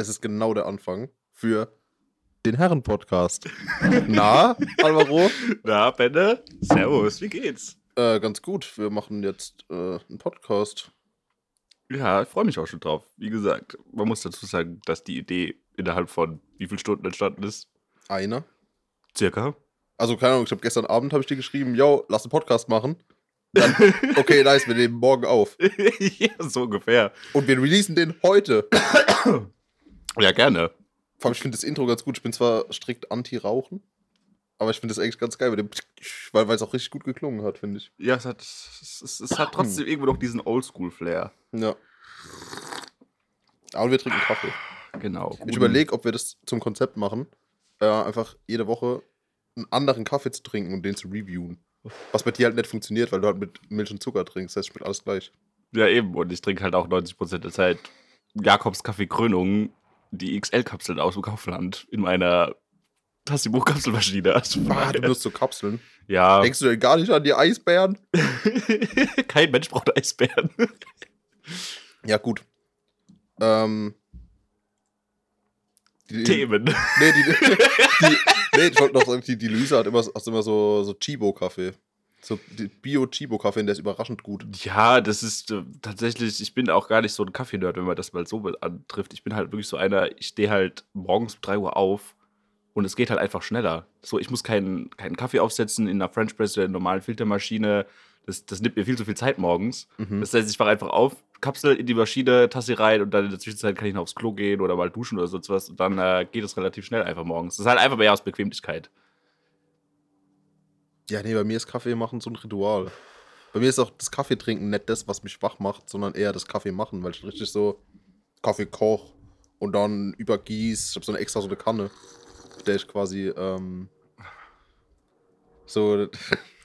das ist genau der Anfang für den Herren-Podcast. Na, Alvaro? Na, Benne? Servus, wie geht's? Äh, ganz gut. Wir machen jetzt äh, einen Podcast. Ja, ich freue mich auch schon drauf. Wie gesagt, man muss dazu sagen, dass die Idee innerhalb von wie vielen Stunden entstanden ist? Einer. Circa. Also, keine Ahnung, ich habe gestern Abend habe ich dir geschrieben, yo, lass einen Podcast machen. Dann, okay, nice, wir nehmen morgen auf. ja, so ungefähr. Und wir releasen den heute. Ja, gerne. Vor allem, ich finde das Intro ganz gut. Ich bin zwar strikt anti-Rauchen, aber ich finde das eigentlich ganz geil, mit dem weil weil es auch richtig gut geklungen hat, finde ich. Ja, es hat, es, es, es hat trotzdem irgendwo noch diesen Oldschool-Flair. Ja. Aber wir trinken Kaffee. Genau. Ich überlege, ob wir das zum Konzept machen, äh, einfach jede Woche einen anderen Kaffee zu trinken und den zu reviewen. Was bei dir halt nicht funktioniert, weil du halt mit Milch und Zucker trinkst. Das heißt, schmeckt alles gleich. Ja, eben. Und ich trinke halt auch 90% der Zeit Jakobs Kaffee Krönung, die XL-Kapseln aus dem Kaufland in meiner Tassibuch-Kapselmaschine. Also Ah, du benutzt so Kapseln. ja, Denkst du denn gar nicht an die Eisbären? kein Mensch braucht Eisbären. Ja, gut. Ähm. Die, Themen. Nee, die, die, nee, ich wollte noch sagen, die, die Luisa hat immer, hat immer so, so Chibo-Kaffee. So Bio-Chibo-Kaffee, der ist überraschend gut. Ja, das ist äh, tatsächlich, ich bin auch gar nicht so ein Kaffee-Nerd, wenn man das mal so antrifft. Ich bin halt wirklich so einer, ich stehe halt morgens um 3 Uhr auf und es geht halt einfach schneller. So, ich muss keinen, keinen Kaffee aufsetzen in einer French Press oder in einer normalen Filtermaschine. Das, das nimmt mir viel zu viel Zeit morgens. Mhm. Das heißt, ich mache einfach auf, Kapsel in die Maschine, Tasse rein und dann in der Zwischenzeit kann ich noch aufs Klo gehen oder mal duschen oder sonst was. Und dann äh, geht es relativ schnell einfach morgens. Das ist halt einfach mehr aus Bequemlichkeit. Ja, nee, bei mir ist Kaffee machen so ein Ritual. Bei mir ist auch das Kaffeetrinken nicht das, was mich wach macht, sondern eher das Kaffee machen, weil ich richtig so Kaffee koch und dann übergieß. Ich habe so eine extra so eine Kanne, mit der ich quasi ähm, so.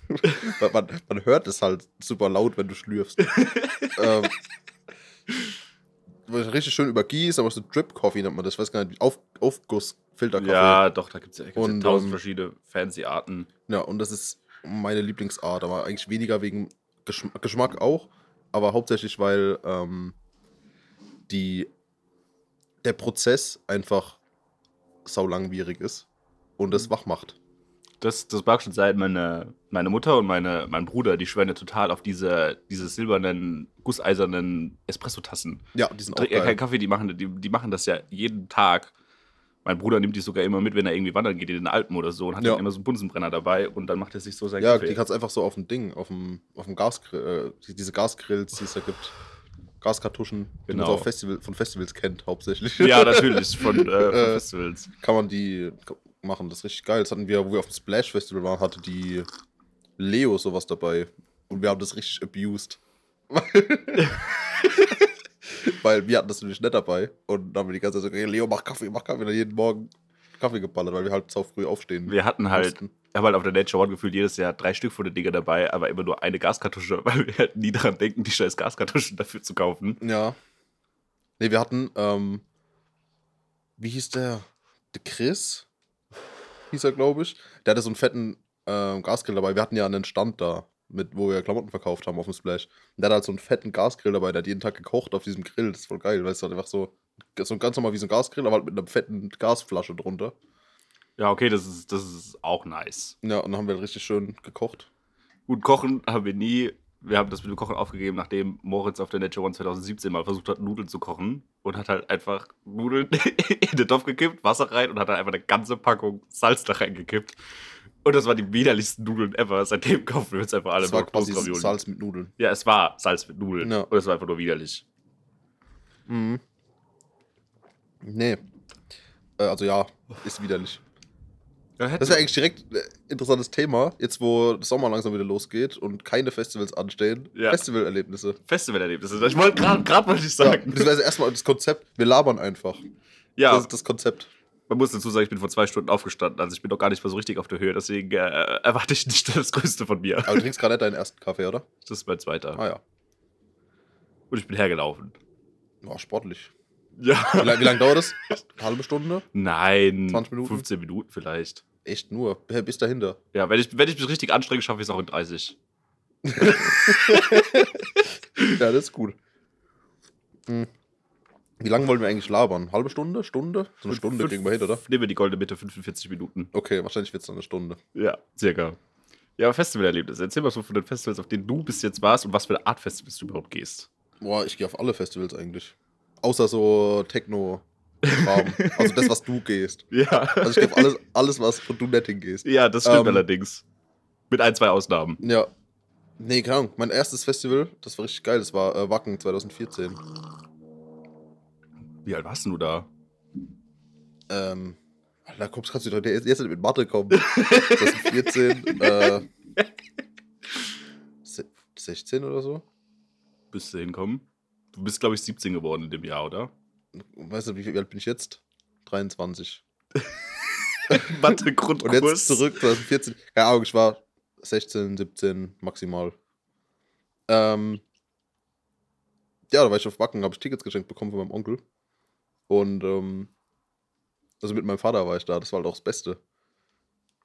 man, man, hört es halt super laut, wenn du schlürfst. ähm, richtig schön übergieß, aber so Drip-Coffee nennt man das. Ich weiß gar nicht, Auf, Aufguss, Filterkaffee. Ja, doch, da gibt es ja, gibt's ja tausend ähm, verschiedene fancy Arten. Ja, und das ist meine Lieblingsart, aber eigentlich weniger wegen Geschm Geschmack auch, aber hauptsächlich, weil ähm, die, der Prozess einfach sau langwierig ist und es wach macht. Das, das mag schon sein, meine, meine Mutter und meine, mein Bruder, die schwören ja total auf diese, diese silbernen, gusseisernen Espresso-Tassen. Ja, die sind auch Trinken ja keinen geil. Kaffee, die machen, die, die machen das ja jeden Tag. Mein Bruder nimmt die sogar immer mit, wenn er irgendwie wandern geht in den Alpen oder so und hat Ja. dann immer so einen Bunsenbrenner dabei und dann macht er sich so sein Ja, Kaffee. die kannst du einfach so auf dem Ding, auf dem, auf dem Gasgrill, äh, die- diese Gasgrills, die es da gibt. Gaskartuschen, die man Genau. so auf Festival, von Festivals kennt, hauptsächlich. ja, natürlich, von, äh, von Äh, Festivals. kann man die machen. Das ist richtig geil. Das hatten wir, wo wir auf dem Splash Festival waren, hatte die Leo sowas dabei. Und wir haben das richtig abused. weil wir hatten das nämlich nicht dabei. Und dann haben wir die ganze Zeit so, "Hey, Leo, mach Kaffee, mach Kaffee. Und dann jeden Morgen Kaffee geballert, weil wir halt sau früh aufstehen. Wir hatten halt, mussten. ich habe halt auf der Nature One gefühlt jedes Jahr drei Stück von den Dinger dabei, aber immer nur eine Gaskartusche, weil wir halt nie daran denken, die scheiß Gaskartuschen dafür zu kaufen. Ja. Nee, wir hatten, ähm, wie hieß der? Der Chris? Hieß er, glaube ich. Der hatte so einen fetten ähm, Gasgrill dabei. Wir hatten ja einen Stand da, mit, wo wir Klamotten verkauft haben auf dem Splash. Und der hat halt so einen fetten Gasgrill dabei. Der hat jeden Tag gekocht auf diesem Grill. Das ist voll geil, es halt einfach so, so ganz normal wie so ein Gasgrill, aber halt mit einer fetten Gasflasche drunter. Ja, okay, das ist, das ist auch nice. Ja, und dann haben wir halt richtig schön gekocht. Gut, kochen haben wir nie. Wir haben das mit dem Kochen aufgegeben, nachdem Moritz auf der Nature One 2017 mal versucht hat, Nudeln zu kochen. Und hat halt einfach Nudeln in den Topf gekippt, Wasser rein und hat dann einfach eine ganze Packung Salz da reingekippt. Und das waren die widerlichsten Nudeln ever. Seitdem kaufen wir uns einfach alle Das war quasi. Salz mit Nudeln. Ja, es war Salz mit Nudeln. Ja. Und es war einfach nur widerlich. Mhm. Nee. Äh, also ja, ist widerlich. Das ist ja eigentlich direkt ein interessantes Thema, jetzt wo der Sommer langsam wieder losgeht und keine Festivals anstehen. Ja. Festivalerlebnisse. Festivalerlebnisse. Ich wollte gerade gerade wollte ich Ja, sagen. beziehungsweise erstmal das Konzept, wir labern einfach. Ja, Das ist das Konzept. man muss dazu sagen, ich bin vor zwei Stunden aufgestanden. Also ich bin noch gar nicht mal so richtig auf der Höhe. Deswegen äh, erwarte ich nicht das Größte von mir. Aber du trinkst gerade nicht deinen ersten Kaffee, oder? Das ist mein zweiter. Ah ja. Und ich bin hergelaufen. War sportlich. Ja. Wie lange wie lang dauert das? Eine halbe Stunde? Nein. 20 Minuten? 15 Minuten vielleicht. Echt nur. Bis dahinter. Ja, wenn ich, wenn ich mich richtig anstrenge, schaffe ich es auch in 30. Ja, das ist gut. Hm. Wie lange wollen wir eigentlich labern? Halbe Stunde? Stunde? So eine Stunde Fünf- kriegen wir hin, oder? Nehmen wir die goldene Mitte, 45 Minuten. Okay, wahrscheinlich wird es dann eine Stunde. Ja, circa. Ja, Festivalerlebnis. Erzähl mal so von den Festivals, auf denen du bis jetzt warst und was für eine Art Festivals du überhaupt gehst. Boah, ich gehe auf alle Festivals eigentlich. Außer so Techno. Kram. also das, was du gehst. Ja. Also ich auf alles, alles, was wo du nicht hingehst. ja, das stimmt Ähm, allerdings. Mit ein, zwei Ausnahmen. Ja. Nee, keine Ahnung. Mein erstes Festival, das war richtig geil. Das war äh, Wacken 2014. Wie alt warst denn du da? Ähm, da kommst, kannst du doch jetzt jetzt mit Mathe kommen. 2014, äh, se- 16 oder so? Bist du hinkommen? Du bist, glaube ich, 17 geworden in dem Jahr, oder? Weißt du, wie alt bin ich jetzt? 23. Mathe Und Grundkurs. jetzt zurück, 2014. Keine Ahnung, ich war 16, 17 maximal. Ähm, ja, da war ich auf Wacken, habe ich Tickets geschenkt bekommen von meinem Onkel. Und ähm, also mit meinem Vater war ich da, das war halt auch das Beste.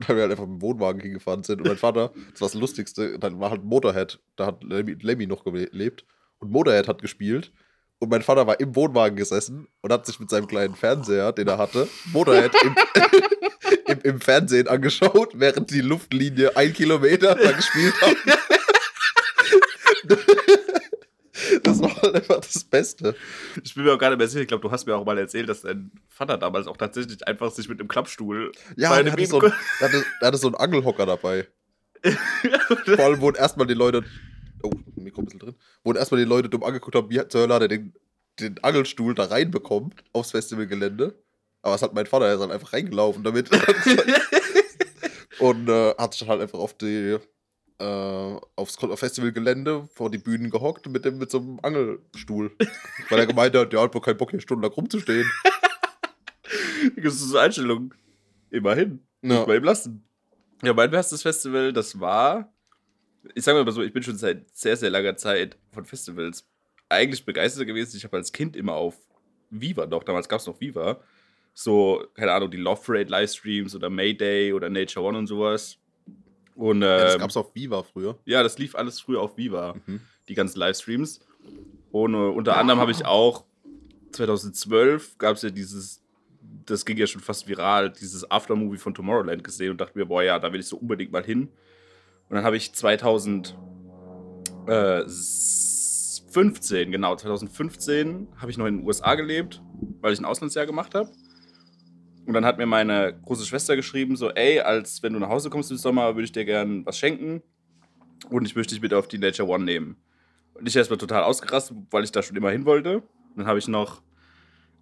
Weil wir halt einfach mit dem Wohnwagen hingefahren sind. Und mein Vater, das war das Lustigste, dann war halt Motorhead, da hat Lemmy, Lemmy noch gelebt. Und Motorhead hat gespielt. Und mein Vater war im Wohnwagen gesessen und hat sich mit seinem kleinen Fernseher, den er hatte, Motorhead im, im, im Fernsehen angeschaut, während die Luftlinie ein Kilometer da gespielt hat. Das war halt einfach das Beste. Ich bin mir auch gar nicht mehr sicher. Ich glaube, du hast mir auch mal erzählt, dass dein Vater damals auch tatsächlich einfach sich mit dem Klappstuhl Ja, einem hatte, so ein, hatte, hatte so einen Angelhocker dabei. Vor allem wurden erstmal die Leute. Oh, Mikro ein bisschen drin. Wurden erstmal die Leute dumm angeguckt haben, wie zur Hölle hat er den, den Angelstuhl da reinbekommen aufs Festivalgelände. Aber es hat mein Vater, er ist halt einfach reingelaufen damit. Und äh, hat sich halt einfach auf die. Äh, aufs Festivalgelände vor die Bühnen gehockt mit, dem, mit so einem Angelstuhl. Weil er gemeint hat, ja, hat wohl keinen Bock, hier stundenlang rumzustehen. Das ist so eine Einstellung. Immerhin. Ja. Muss man ihm lassen. Ja, mein erstes Festival, das war. Ich sage mal so, ich bin schon seit sehr, sehr langer Zeit von Festivals eigentlich begeistert gewesen. Ich habe als Kind immer auf Viva noch, damals gab es noch Viva, so, keine Ahnung, die Love Parade Livestreams oder Mayday oder Nature One und sowas. Und Ja, das ähm, gab's auf Viva früher. ja, das lief alles früher auf Viva, Mhm. die ganzen Livestreams. Und äh, unter anderem habe ich auch 2012 gab es ja dieses, das ging ja schon fast viral, dieses Aftermovie von Tomorrowland gesehen und dachte mir, boah, ja, da will ich so unbedingt mal hin. Und dann habe ich 2015, genau, 2015 habe ich noch in den USA gelebt, weil ich ein Auslandsjahr gemacht habe. Und dann hat mir meine große Schwester geschrieben, so, ey, als wenn du nach Hause kommst im Sommer, würde ich dir gern was schenken. Und ich möchte dich bitte auf die Nature One nehmen. Und ich erstmal total ausgerastet, weil ich da schon immer hin wollte. Und dann habe ich noch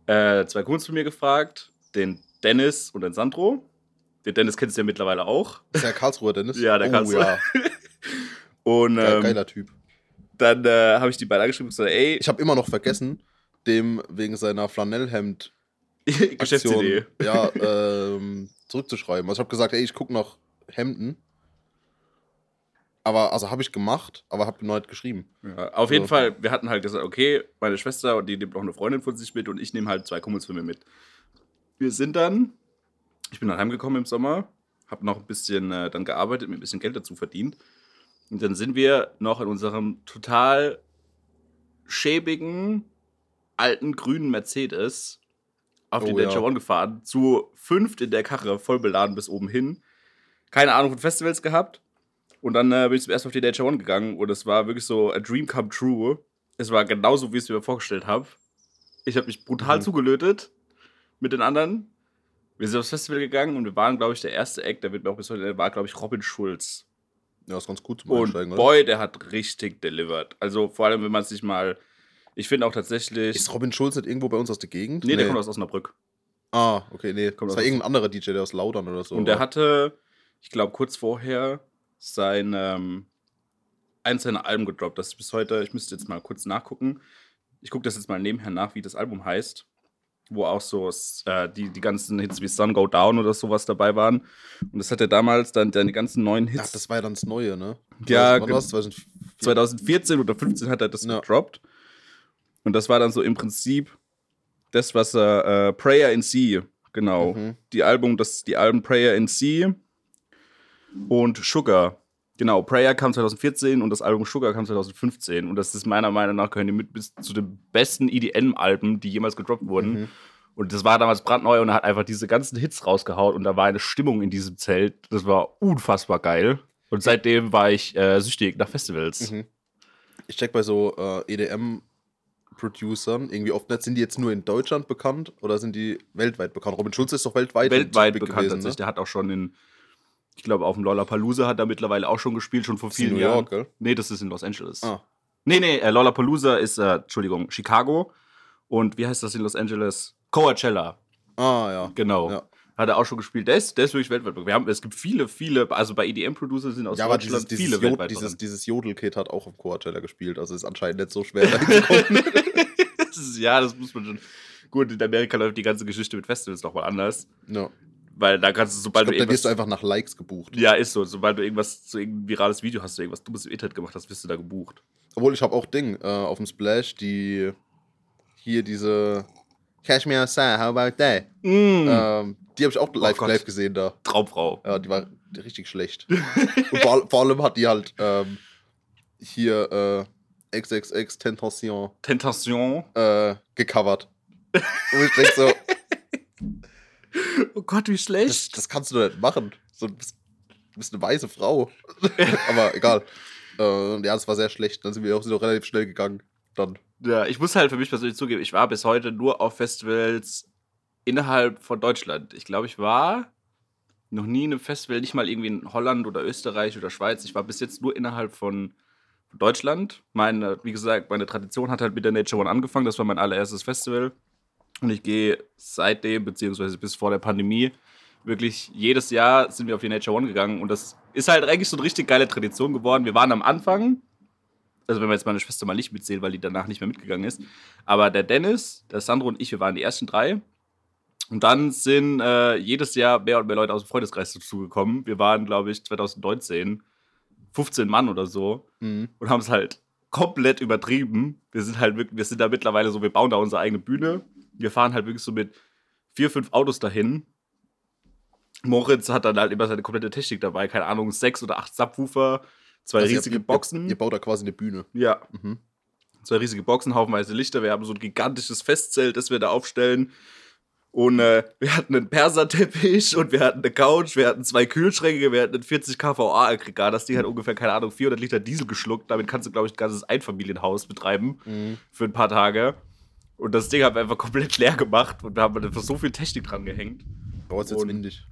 äh, zwei Kumpels von mir gefragt, den Dennis und den Sandro. Den Dennis kennst du ja mittlerweile auch. Ist der Karlsruher Dennis? Ja, der oh, Karlsruher. Ja. Und ähm, geiler Typ. dann äh, habe ich die beide angeschrieben und gesagt, ey, Ich habe immer noch vergessen, dem wegen seiner Flanellhemd Geschäftsidee. ja, ähm, zurückzuschreiben. Also ich habe gesagt, ey, ich gucke nach Hemden. Aber, also habe ich gemacht, aber habe noch nicht geschrieben. Ja, auf jeden So. Fall, wir hatten halt gesagt, okay, meine Schwester und die nimmt noch eine Freundin von sich mit und ich nehme halt zwei Kumpels von mir mit. Wir sind dann, ich bin dann heimgekommen im Sommer, habe noch ein bisschen äh, dann gearbeitet, mir ein bisschen Geld dazu verdient. Und dann sind wir noch in unserem total schäbigen, alten, grünen Mercedes auf die Oh, Nature ja. One gefahren, zu fünft in der Karre, voll beladen bis oben hin. Keine Ahnung von Festivals gehabt. Und dann äh, bin ich zum ersten Mal auf die Nature One gegangen und es war wirklich so a dream come true. Es war genauso, wie ich es mir vorgestellt habe. Ich habe mich brutal Mhm. zugelötet mit den anderen. Wir sind aufs Festival gegangen und wir waren, glaube ich, der erste Act, der wird mir auch bis heute, war, glaube ich, Robin Schulz. Ja, ist ganz gut zum Und Einsteigen, oder? boy, der hat richtig delivered. Also vor allem, wenn man sich mal, ich finde auch tatsächlich, Ist Robin Schulz nicht irgendwo bei uns aus der Gegend? nee, der kommt aus Osnabrück. Ah, okay, nee. Kommt das aus- war irgendein anderer DJ, der aus Laudern oder so. und der war. hatte, ich glaube, kurz vorher sein, ähm, eins seiner Alben gedroppt. Das ist bis heute, ich müsste jetzt mal kurz nachgucken. Ich gucke das jetzt mal nebenher nach, wie das Album heißt. Wo auch so äh, die, die ganzen Hits wie Sun Go Down oder sowas dabei waren. Und das hat er damals dann seine ganzen neuen Ach, Hits. das war ja dann das Neue, ne? Ja, Wann? 2004? 2014 oder 15 hat er das Ja. gedroppt. Und das war dann so im Prinzip das, was er, äh, Prayer in Sea, genau. Mhm. Die Album, das, die Alben Prayer in Sea und Sugar. Genau, Prayer kam 2014 und das Album Sugar kam 2015. Und das ist meiner Meinung nach gehören die mit bis zu den besten EDM-Alben, die jemals gedroppt wurden. Mhm. Und das war damals brandneu und er hat einfach diese ganzen Hits rausgehaut und da war eine Stimmung in diesem Zelt. Das war unfassbar geil. Und seitdem war ich äh, süchtig nach Festivals. Mhm. Ich check bei so äh, EDM-Producern irgendwie oft nicht, sind die jetzt nur in Deutschland bekannt oder sind die weltweit bekannt? Robin Schulze ist doch weltweit, Weltweit big bekannt tatsächlich. Der hat auch schon in, ich glaube, auf dem Lollapalooza hat er mittlerweile auch schon gespielt, schon vor Das ist in vielen New Jahren. York, gell? Nee, das ist in Los Angeles. Ah. Nee, nee, äh, Lollapalooza ist, äh, Entschuldigung, Chicago. Und wie heißt das in Los Angeles? Coachella, Ah, ja. genau. Ja. Hat er auch schon gespielt. Der ist, der ist wirklich weltweit. Wir haben, es gibt viele, viele, also bei EDM-Producer sind aus Ja, aber Deutschland dieses, dieses, viele weltweit dieses, dieses Jodel-Kit hat auch auf Coachella gespielt, also ist anscheinend nicht so schwer, ist, ja, das muss man schon. Gut, in Amerika läuft die ganze Geschichte mit Festivals nochmal anders. ja. Weil da kannst du, Ich sobald glaube, du da wirst du einfach nach Likes gebucht. Ja, ist so. Sobald du irgendwas, so irgendein virales Video hast, du irgendwas dummes im Internet gemacht hast, wirst du da gebucht. Obwohl, ich habe auch Ding äh, auf dem Splash, die hier diese Cashmere Sa, how about that? Ähm, die habe ich auch live, Mm. Gott. live gesehen da. Traumfrau. Ja, die war richtig schlecht. Und vor, vor allem hat die halt ähm, hier äh, XXX Tentation Tentation. äh, gecovert. Und ich denk so, Oh Gott, wie das, schlecht. das kannst du nicht machen. So, du, bist, du bist eine weiße Frau. Aber egal. Äh, ja, das war sehr schlecht. Dann sind wir auch, sind auch relativ schnell gegangen. Dann. Ja, ich muss halt für mich persönlich zugeben, ich war bis heute nur auf Festivals innerhalb von Deutschland. Ich glaube, ich war noch nie in einem Festival, nicht mal irgendwie in Holland oder Österreich oder Schweiz. Ich war bis jetzt nur innerhalb von Deutschland. Meine, wie gesagt, meine Tradition hat halt mit der Nature One angefangen. Das war mein allererstes Festival. Und ich gehe seitdem, beziehungsweise bis vor der Pandemie, wirklich jedes Jahr sind wir auf die Nature One gegangen. Und das ist halt eigentlich so eine richtig geile Tradition geworden. Wir waren am Anfang, also wenn wir jetzt meine Schwester mal nicht mitzählen, weil die danach nicht mehr mitgegangen ist. Aber der Dennis, der Sandro und ich, wir waren die ersten drei. Und dann sind äh, jedes Jahr mehr und mehr Leute aus dem Freundeskreis dazugekommen. Wir waren, glaube ich, 2019 15 Mann oder so Mhm. und haben es halt komplett übertrieben. Wir sind halt wirklich, wir sind da mittlerweile so, wir bauen da unsere eigene Bühne. Wir fahren halt wirklich so mit vier, fünf Autos dahin. Moritz hat dann halt immer seine komplette Technik dabei, keine Ahnung, sechs oder acht Subwoofer, zwei Also riesige ihr, Boxen. Ihr, ihr baut da quasi eine Bühne. Ja. Mhm. Zwei riesige Boxen, haufenweise Lichter. Wir haben so ein gigantisches Festzelt, das wir da aufstellen. Und äh, wir hatten einen Perserteppich und wir hatten eine Couch, wir hatten zwei Kühlschränke, wir hatten ein 40 kVA-Aggregat. Das Ding hat ungefähr, keine Ahnung, 400 Liter Diesel geschluckt. Damit kannst du, glaube ich, ein ganzes Einfamilienhaus betreiben Mhm. für ein paar Tage. Und das Ding haben wir einfach komplett leer gemacht und da haben wir einfach so viel Technik dran gehängt. Es ist jetzt Und- windig.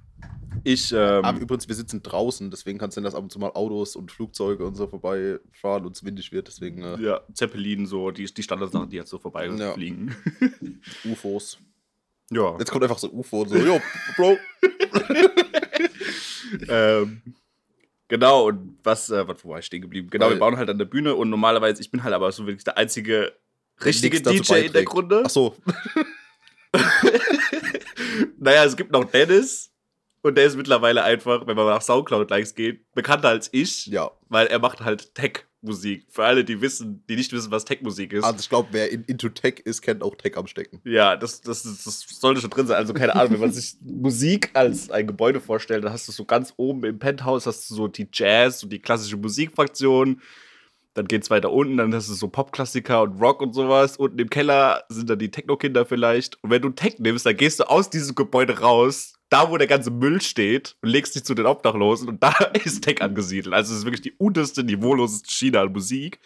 Ich, ähm, Aber übrigens, wir sitzen draußen, deswegen kann es sein, dass ab und zu mal Autos und Flugzeuge und so vorbeifahren und es windig wird. Deswegen äh, ja, Zeppelin, so, die, die Standardsachen, die jetzt so Ja. vorbeifliegen. UFOs. Ja. Jetzt kommt einfach so ein UFO und so, jo, Bro. ähm, genau, und was, äh, was, wo war ich stehen geblieben? Genau, Weil- wir bauen halt an der Bühne und normalerweise, ich bin halt aber so wirklich der einzige richtige DJ in der. Grunde. Ach so. Naja, es gibt noch Dennis und der ist mittlerweile einfach, wenn man nach Soundcloud-Likes geht, bekannter als ich, Ja. weil er macht halt Tech-Musik. Für alle, die wissen, die nicht wissen, was Tech-Musik ist. Also ich glaube, wer in, into Tech ist, kennt auch Tech am Stecken. Ja, das, das, das, das sollte schon drin sein. Also keine Ahnung, wenn man sich Musik als ein Gebäude vorstellt, dann hast du so ganz oben im Penthouse hast du so die Jazz und die klassische Musikfraktion. Dann geht's weiter unten, dann hast du so Popklassiker und Rock und sowas. Unten im Keller sind dann die Techno-Kinder vielleicht. Und wenn du Tech nimmst, dann gehst du aus diesem Gebäude raus, da wo der ganze Müll steht, und legst dich zu den Obdachlosen und da ist Tech angesiedelt. Also es ist wirklich die unterste, niveauloseste Schiene an Musik.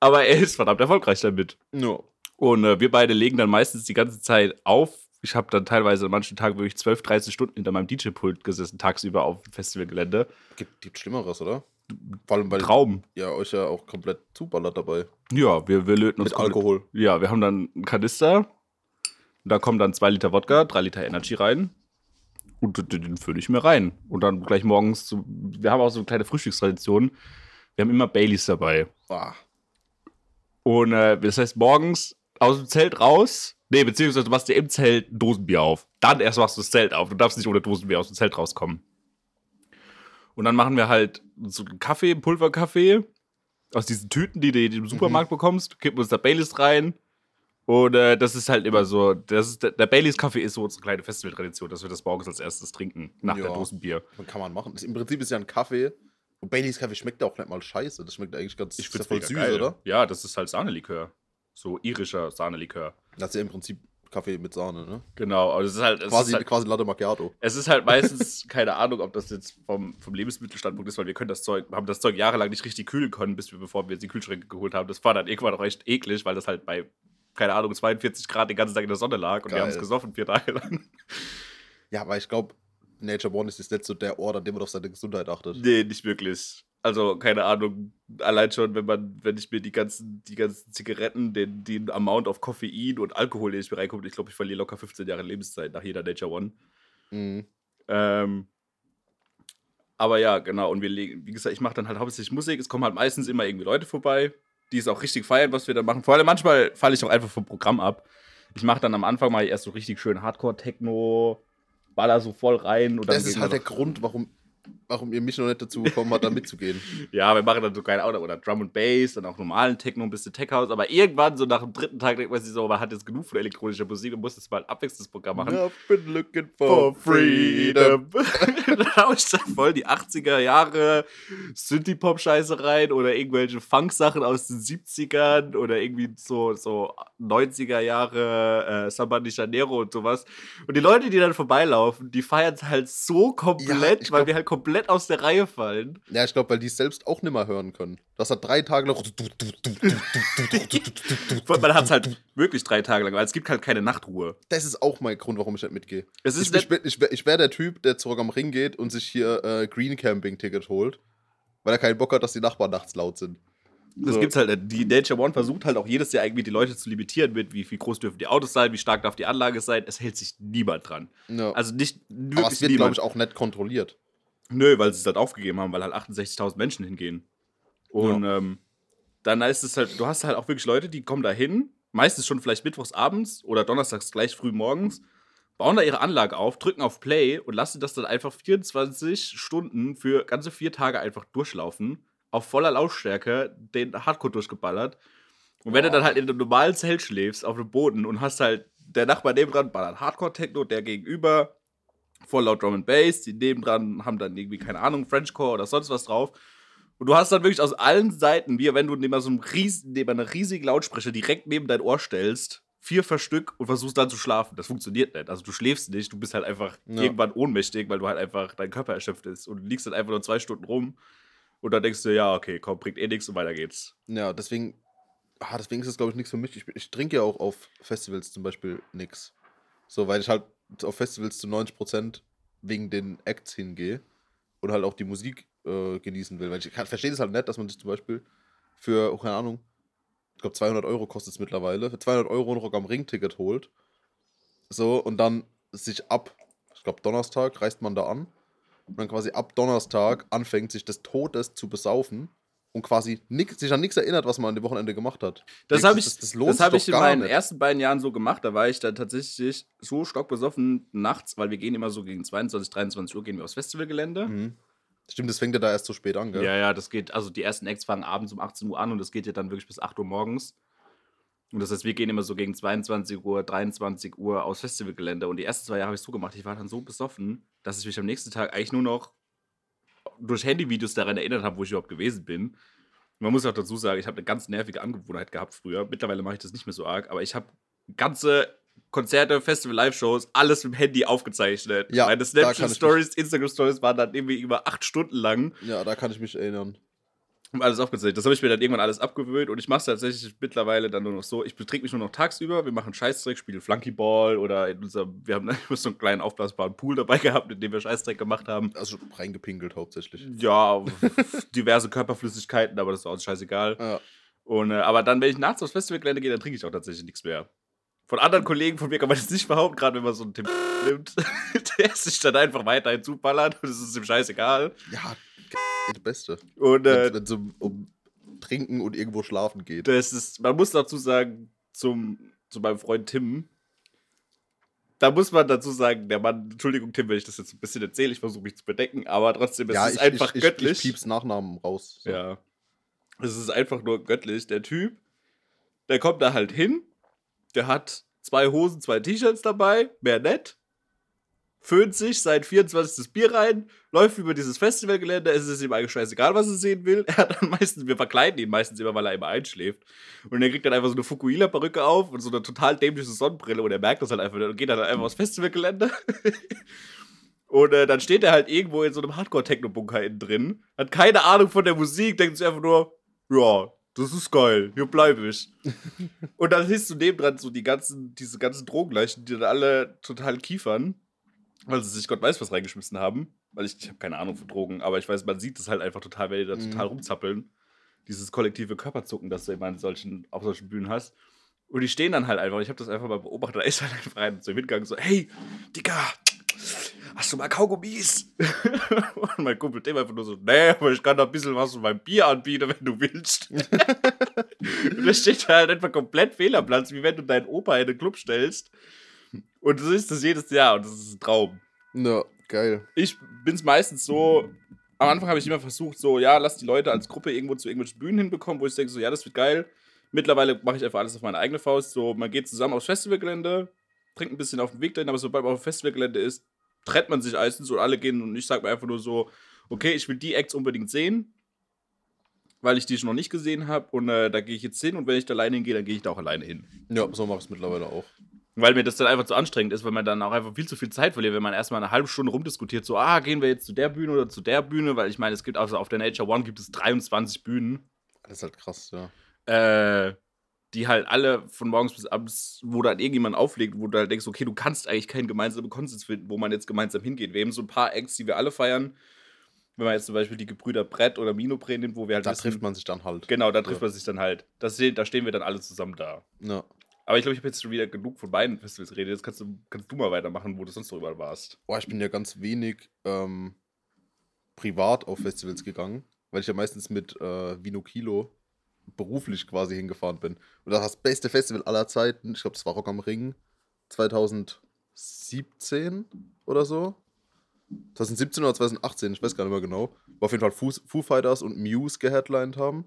Aber er ist verdammt erfolgreich damit. Ja. Und äh, wir beide legen dann meistens die ganze Zeit auf. Ich habe dann teilweise an manchen Tagen wirklich 12, 13 Stunden hinter meinem DJ-Pult gesessen, tagsüber auf dem Festivalgelände. Gibt, gibt Schlimmeres, oder? Vor allem, weil Traum. ihr euch ja auch komplett zuballert dabei. Ja, wir, wir löten uns Mit komplett- Alkohol. Ja, wir haben dann einen Kanister. Da kommen dann zwei Liter Wodka, drei Liter Energy rein. Und den- den fülle ich mir rein. Und dann gleich morgens, so, wir haben auch so eine kleine Frühstückstradition. Wir haben immer Baileys dabei. Ah. Und äh, das heißt, morgens aus dem Zelt raus, nee, beziehungsweise du machst dir im Zelt ein Dosenbier auf. Dann erst machst du das Zelt auf. Du darfst nicht ohne Dosenbier aus dem Zelt rauskommen. Und dann machen wir halt so einen Kaffee, einen Pulverkaffee aus diesen Tüten, die du im Supermarkt bekommst, kippen uns da Baileys rein. Und äh, das ist halt immer so, das ist, der, der Baileys Kaffee ist so unsere kleine Festivaltradition, dass wir das morgens als erstes trinken, nach der Ja. Dosenbier. Kann man machen. Im Prinzip ist ja ein Kaffee Und Baileys Kaffee schmeckt auch nicht mal scheiße. Das schmeckt eigentlich ganz Ich ja finde voll süß, oder? Ja, das ist halt Sahnelikör. So irischer Sahnelikör. Das ist ja im Prinzip Kaffee mit Sahne, ne? Genau, aber es ist halt. Es Quasi, ist halt quasi Latte Macchiato. Es ist halt meistens keine Ahnung, ob das jetzt vom, vom Lebensmittelstandpunkt ist, weil wir können das Zeug, haben das Zeug jahrelang nicht richtig kühlen können, bis wir, bevor wir jetzt die Kühlschränke geholt haben. Das war dann irgendwann auch echt eklig, weil das halt bei, keine Ahnung, 42 Grad den ganzen Tag in der Sonne lag und wir Geil. haben es gesoffen vier Tage lang. Ja, aber ich glaube, Nature One ist jetzt nicht so der Ort, an dem man auf seine Gesundheit achtet. Nee, nicht wirklich. Also, keine Ahnung, allein schon, wenn man, wenn ich mir die ganzen, die ganzen Zigaretten, den, den Amount of Koffein und Alkohol, den ich mir reinkomme, ich glaube, ich verliere locker 15 Jahre Lebenszeit nach jeder Nature One. Mhm. Ähm, aber ja, genau. Und wir legen, wie gesagt, ich mache dann halt hauptsächlich Musik. Es kommen halt meistens immer irgendwie Leute vorbei, die es auch richtig feiern, was wir da machen. Vor allem manchmal falle ich auch einfach vom Programm ab. Ich mache dann am Anfang mal erst so richtig schön Hardcore-Techno, baller so voll rein. Und dann Das ist halt der Grund, warum, warum ihr mich noch nicht dazu bekommen habt, da mitzugehen. Ja, wir machen dann so geil oder, oder Drum and Bass, dann auch normalen Techno, ein bisschen Tech House. Aber irgendwann, so nach dem dritten Tag, denkt man sich so, man hat jetzt genug von elektronischer Musik und muss jetzt mal ein Abwechslungsprogramm machen. I've been looking for freedom. da hau ich da voll die 80er Jahre Synthie-Pop-Scheiße rein oder irgendwelche Funk-Sachen aus den 70ern oder irgendwie so, so 90er Jahre äh, Samba de Janeiro und sowas. Und die Leute, die dann vorbeilaufen, die feiern es halt so komplett, ich weil glaub- wir halt komplett aus der Reihe fallen. Ja, ich glaube, weil die es selbst auch nicht mehr hören können. Das hat drei Tage lang. Man hat es halt wirklich drei Tage lang, weil es gibt halt keine Nachtruhe. Das ist auch mein Grund, warum ich nicht mitgehe. Es ist Ich, ich, ich, ich wäre der Typ, der zurück am Ring geht und sich hier äh, Green Camping-Ticket holt, weil er keinen Bock hat, dass die Nachbarn nachts laut sind. Das So. gibt's halt. Die Nature One versucht halt auch jedes Jahr irgendwie die Leute zu limitieren mit, wie, wie groß dürfen die Autos sein, wie stark darf die Anlage sein. Es hält sich niemand dran. Ja. Also nicht Aber wirklich es wird, glaube ich, auch nicht kontrolliert. Nö, weil sie es halt aufgegeben haben, weil halt 68.000 Menschen hingehen. Und ähm, dann ist es halt, du hast halt auch wirklich Leute, die kommen da hin, meistens schon vielleicht mittwochs abends oder donnerstags gleich früh morgens, bauen da ihre Anlage auf, drücken auf Play und lassen das dann einfach 24 Stunden für ganze vier Tage einfach durchlaufen, auf voller Lautstärke, den Hardcore durchgeballert. Und wenn du dann halt in einem normalen Zelt schläfst, auf dem Boden und hast halt der Nachbar nebendran ballert Hardcore-Techno, der gegenüber voll laut Drum and Bass, die nebendran haben dann irgendwie, keine Ahnung, Frenchcore oder sonst was drauf. Und du hast dann wirklich aus allen Seiten, wie wenn du neben so einem riesen, neben einer riesigen Lautsprecher direkt neben dein Ohr stellst, vier Verstück und versuchst dann zu schlafen. Das funktioniert nicht. Also du schläfst nicht, du bist halt einfach Ja. irgendwann ohnmächtig, weil du halt einfach, dein Körper erschöpft ist und du liegst dann einfach nur zwei Stunden rum und dann denkst du, ja, okay, komm, bringt eh nichts und weiter geht's. Ja, deswegen, ah, deswegen ist es, glaube ich, nichts für mich. Ich, ich trinke ja auch auf Festivals zum Beispiel nichts. So, weil ich halt auf Festivals zu 90% wegen den Acts hingehe und halt auch die Musik äh, genießen will. Weil ich verstehe das halt nicht, dass man sich zum Beispiel für, oh, keine Ahnung, ich glaube 200 Euro kostet es mittlerweile, für 200 Euro ein Rock am Ring-Ticket holt. So, und dann sich ab, ich glaube Donnerstag, reist man da an und dann quasi ab Donnerstag anfängt, sich des Todes zu besaufen und quasi nix, sich an nichts erinnert, was man an dem Wochenende gemacht hat. Das habe ich, das, das das hab ich in meinen nicht. ersten beiden Jahren so gemacht. Da war ich dann tatsächlich so stockbesoffen nachts, weil wir gehen immer so gegen 22, 23 Uhr gehen wir aufs Festivalgelände. Mhm. Stimmt, das fängt ja da erst so spät an, gell? Ja, ja, das geht, also die ersten Acts fangen abends um 18 Uhr an und das geht ja dann wirklich bis 8 Uhr morgens. Und das heißt, wir gehen immer so gegen 22 Uhr, 23 Uhr aufs Festivalgelände. Und die ersten zwei Jahre habe ich so gemacht, ich war dann so besoffen, dass ich mich am nächsten Tag eigentlich nur noch durch Handyvideos daran erinnert habe, wo ich überhaupt gewesen bin. Man muss auch dazu sagen, ich habe eine ganz nervige Angewohnheit gehabt früher. Mittlerweile mache ich das nicht mehr so arg, aber ich habe ganze Konzerte, Festival, Live-Shows, alles mit dem Handy aufgezeichnet. Ja, Meine Snapchat-Stories, Instagram-Stories waren dann irgendwie über acht Stunden lang. Ja, da kann ich mich erinnern. Alles aufgezeichnet. Das habe ich mir dann irgendwann alles abgewöhnt und ich mache es tatsächlich mittlerweile dann nur noch so. Ich betrinke mich nur noch tagsüber. Wir machen Scheißdreck, spielen Flunkyball oder in unserem, wir haben immer so einen kleinen aufblasbaren Pool dabei gehabt, in dem wir Scheißdreck gemacht haben. Also reingepinkelt hauptsächlich. Ja, diverse Körperflüssigkeiten, aber das war uns scheißegal. Ja. Und, äh, aber dann, wenn ich nachts aufs Festivalgelände gehe, dann trinke ich auch tatsächlich nichts mehr. Von anderen Kollegen von mir kann man das nicht behaupten, gerade wenn man so einen Tim nimmt, der sich dann einfach weiterhin zuballert und es ist ihm scheißegal. Ja, das Beste. Und äh, Wenn es um, um Trinken und irgendwo schlafen geht. das ist, man muss dazu sagen, zum, zu meinem Freund Tim, da muss man dazu sagen, der Mann, Entschuldigung, Tim, wenn ich das jetzt ein bisschen erzähle, ich versuche mich zu bedecken, aber trotzdem, es ja, ist ich, einfach ich, göttlich. Ich, ich piep's Nachnamen raus. So. Ja. Es ist einfach nur göttlich. Der Typ, der kommt da halt hin, der hat zwei Hosen, zwei T-Shirts dabei, mehr nett. Föhnt sich sein 24. Bier rein, läuft über dieses Festivalgelände, es ist ihm eigentlich scheißegal, was er sehen will. Er hat dann meistens, wir verkleiden ihn meistens immer, weil er immer einschläft. Und er kriegt dann einfach so eine Fukuhila-Perücke auf und so eine total dämliche Sonnenbrille und er merkt das halt einfach und geht dann einfach aufs Festivalgelände. Und äh, dann steht er halt irgendwo in so einem Hardcore-Techno-Bunker innen drin, hat keine Ahnung von der Musik, denkt sich einfach nur, ja, das ist geil, hier bleibe ich. und dann siehst du nebendran so die ganzen, diese ganzen Drogenleichen, die dann alle total kiefern, weil sie sich Gott weiß was reingeschmissen haben. Weil ich, ich habe keine Ahnung von Drogen, aber ich weiß, man sieht das halt einfach total, wenn die da Mhm. total rumzappeln. Dieses kollektive Körperzucken, das du immer in solchen, auf solchen Bühnen hast. Und die stehen dann halt einfach. Ich habe das einfach mal beobachtet. Da ist halt einfach rein ihm hingegangen, so, hey, Digga, hast du mal Kaugummis? Und mein Kumpel dem einfach nur so, nee, aber ich kann da ein bisschen was von meinem Bier anbieten, wenn du willst. und da steht halt einfach komplett Fehlerplatz, wie wenn du deinen Opa in den Club stellst. Und so ist das jedes Jahr und das ist ein Traum. Ja, geil. Ich bin's meistens so, am Anfang habe ich immer versucht, so, ja, lass die Leute als Gruppe irgendwo zu irgendwelchen Bühnen hinbekommen, wo ich denke, so, ja, das wird geil. Mittlerweile mache ich einfach alles auf meine eigene Faust. So, man geht zusammen aufs Festivalgelände, trinkt ein bisschen auf dem Weg dahin, aber sobald man auf dem Festivalgelände ist, trennt man sich meistens und alle gehen und ich sage mir einfach nur so, okay, ich will die Acts unbedingt sehen, weil ich die schon noch nicht gesehen habe und äh, da gehe ich jetzt hin und wenn ich da alleine hingehe, dann gehe ich da auch alleine hin. Ja, so mache ich es mittlerweile auch. Weil mir das dann einfach zu anstrengend ist, weil man dann auch einfach viel zu viel Zeit verliert, wenn man erstmal eine halbe Stunde rumdiskutiert, so, ah, gehen wir jetzt zu der Bühne oder zu der Bühne, weil ich meine, es gibt also auf der Nature One gibt es 23 Bühnen, Das ist halt krass, ja. äh, die halt alle von morgens bis abends, wo dann irgendjemand auflegt, wo du halt denkst, okay, du kannst eigentlich keinen gemeinsamen Konsens finden, wo man jetzt gemeinsam hingeht. Wir haben so ein paar Acts, die wir alle feiern. Wenn man jetzt zum Beispiel die Gebrüder Brett oder Minobre nimmt, wo wir halt Da wissen- trifft man sich dann halt. Genau, da trifft Ja. man sich dann halt. Das, da stehen wir dann alle zusammen da. Ja. Aber ich glaube, ich habe jetzt schon wieder genug von beiden Festivals geredet. Jetzt kannst du, kannst du mal weitermachen, wo du sonst noch überall warst. Boah, ich bin ja ganz wenig ähm, privat auf Festivals gegangen, weil ich ja meistens mit äh, Vino Kilo beruflich quasi hingefahren bin. Und das war das beste Festival aller Zeiten. Ich glaube, das war Rock am Ring 2017 oder so. 2017 oder 2018, ich weiß gar nicht mehr genau. Wo auf jeden Fall Foo, Foo Fighters und Muse geheadlined haben.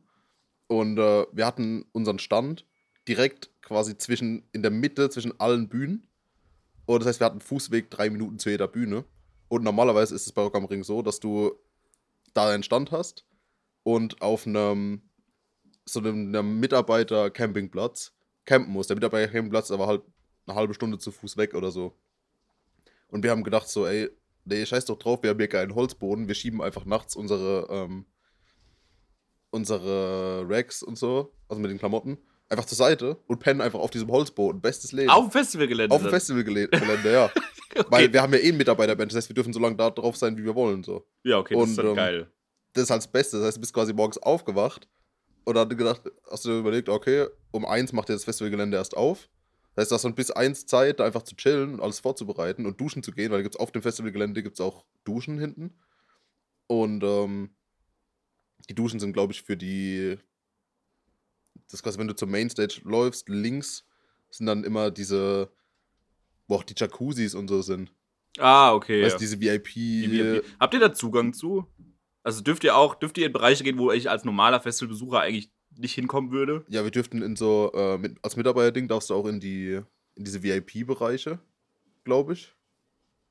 Und äh, wir hatten unseren Stand direkt quasi zwischen, in der Mitte zwischen allen Bühnen. Und das heißt, wir hatten Fußweg drei Minuten zu jeder Bühne. Und normalerweise ist es bei Rock am Ring so, dass du da einen Stand hast und auf einem so einem, Mitarbeiter-Campingplatz campen musst. Der Mitarbeiter-Campingplatz ist aber halt eine halbe Stunde zu Fuß weg oder so. Und wir haben gedacht so, ey, nee, scheiß doch drauf, wir haben hier keinen Holzboden, wir schieben einfach nachts unsere, ähm, unsere Racks und so, also mit den Klamotten, einfach zur Seite und pennen einfach auf diesem Holzboden. Bestes Leben. Auf dem Festivalgelände. Auf dem Festivalgelände, ja. okay. Weil wir haben ja eh einen Mitarbeiterband, das heißt, wir dürfen so lange da drauf sein, wie wir wollen. So. ja, okay, das und, ist dann ähm, geil. Das ist halt das Beste. Das heißt, du bist quasi morgens aufgewacht und dann gedacht, hast du dir überlegt, okay, um eins macht ihr das Festivalgelände erst auf. Das heißt, du hast dann bis eins Zeit, da einfach zu chillen und alles vorzubereiten und duschen zu gehen, weil gibt's auf dem Festivalgelände gibt's auch Duschen hinten. Und ähm, die Duschen sind, glaube ich, für die. Das ist quasi, wenn du zur Mainstage läufst, links sind dann immer diese, wo auch die Jacuzzis und so sind. Ah, okay. Weißt ja. du, diese VIP. Die VIP. Habt ihr da Zugang zu? Also dürft ihr auch, dürft ihr in Bereiche gehen, wo ich als normaler Festivalbesucher eigentlich nicht hinkommen würde? Ja, wir dürften in so, äh, mit, als Mitarbeiterding darfst du auch in die, in diese VIP-Bereiche, glaube ich.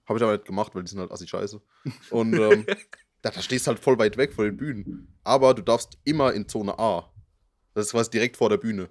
Habe ich aber nicht gemacht, weil die sind halt assi scheiße. Und ähm, da, da stehst du halt voll weit weg von den Bühnen. Aber du darfst immer in Zone A. Das ist quasi direkt vor der Bühne.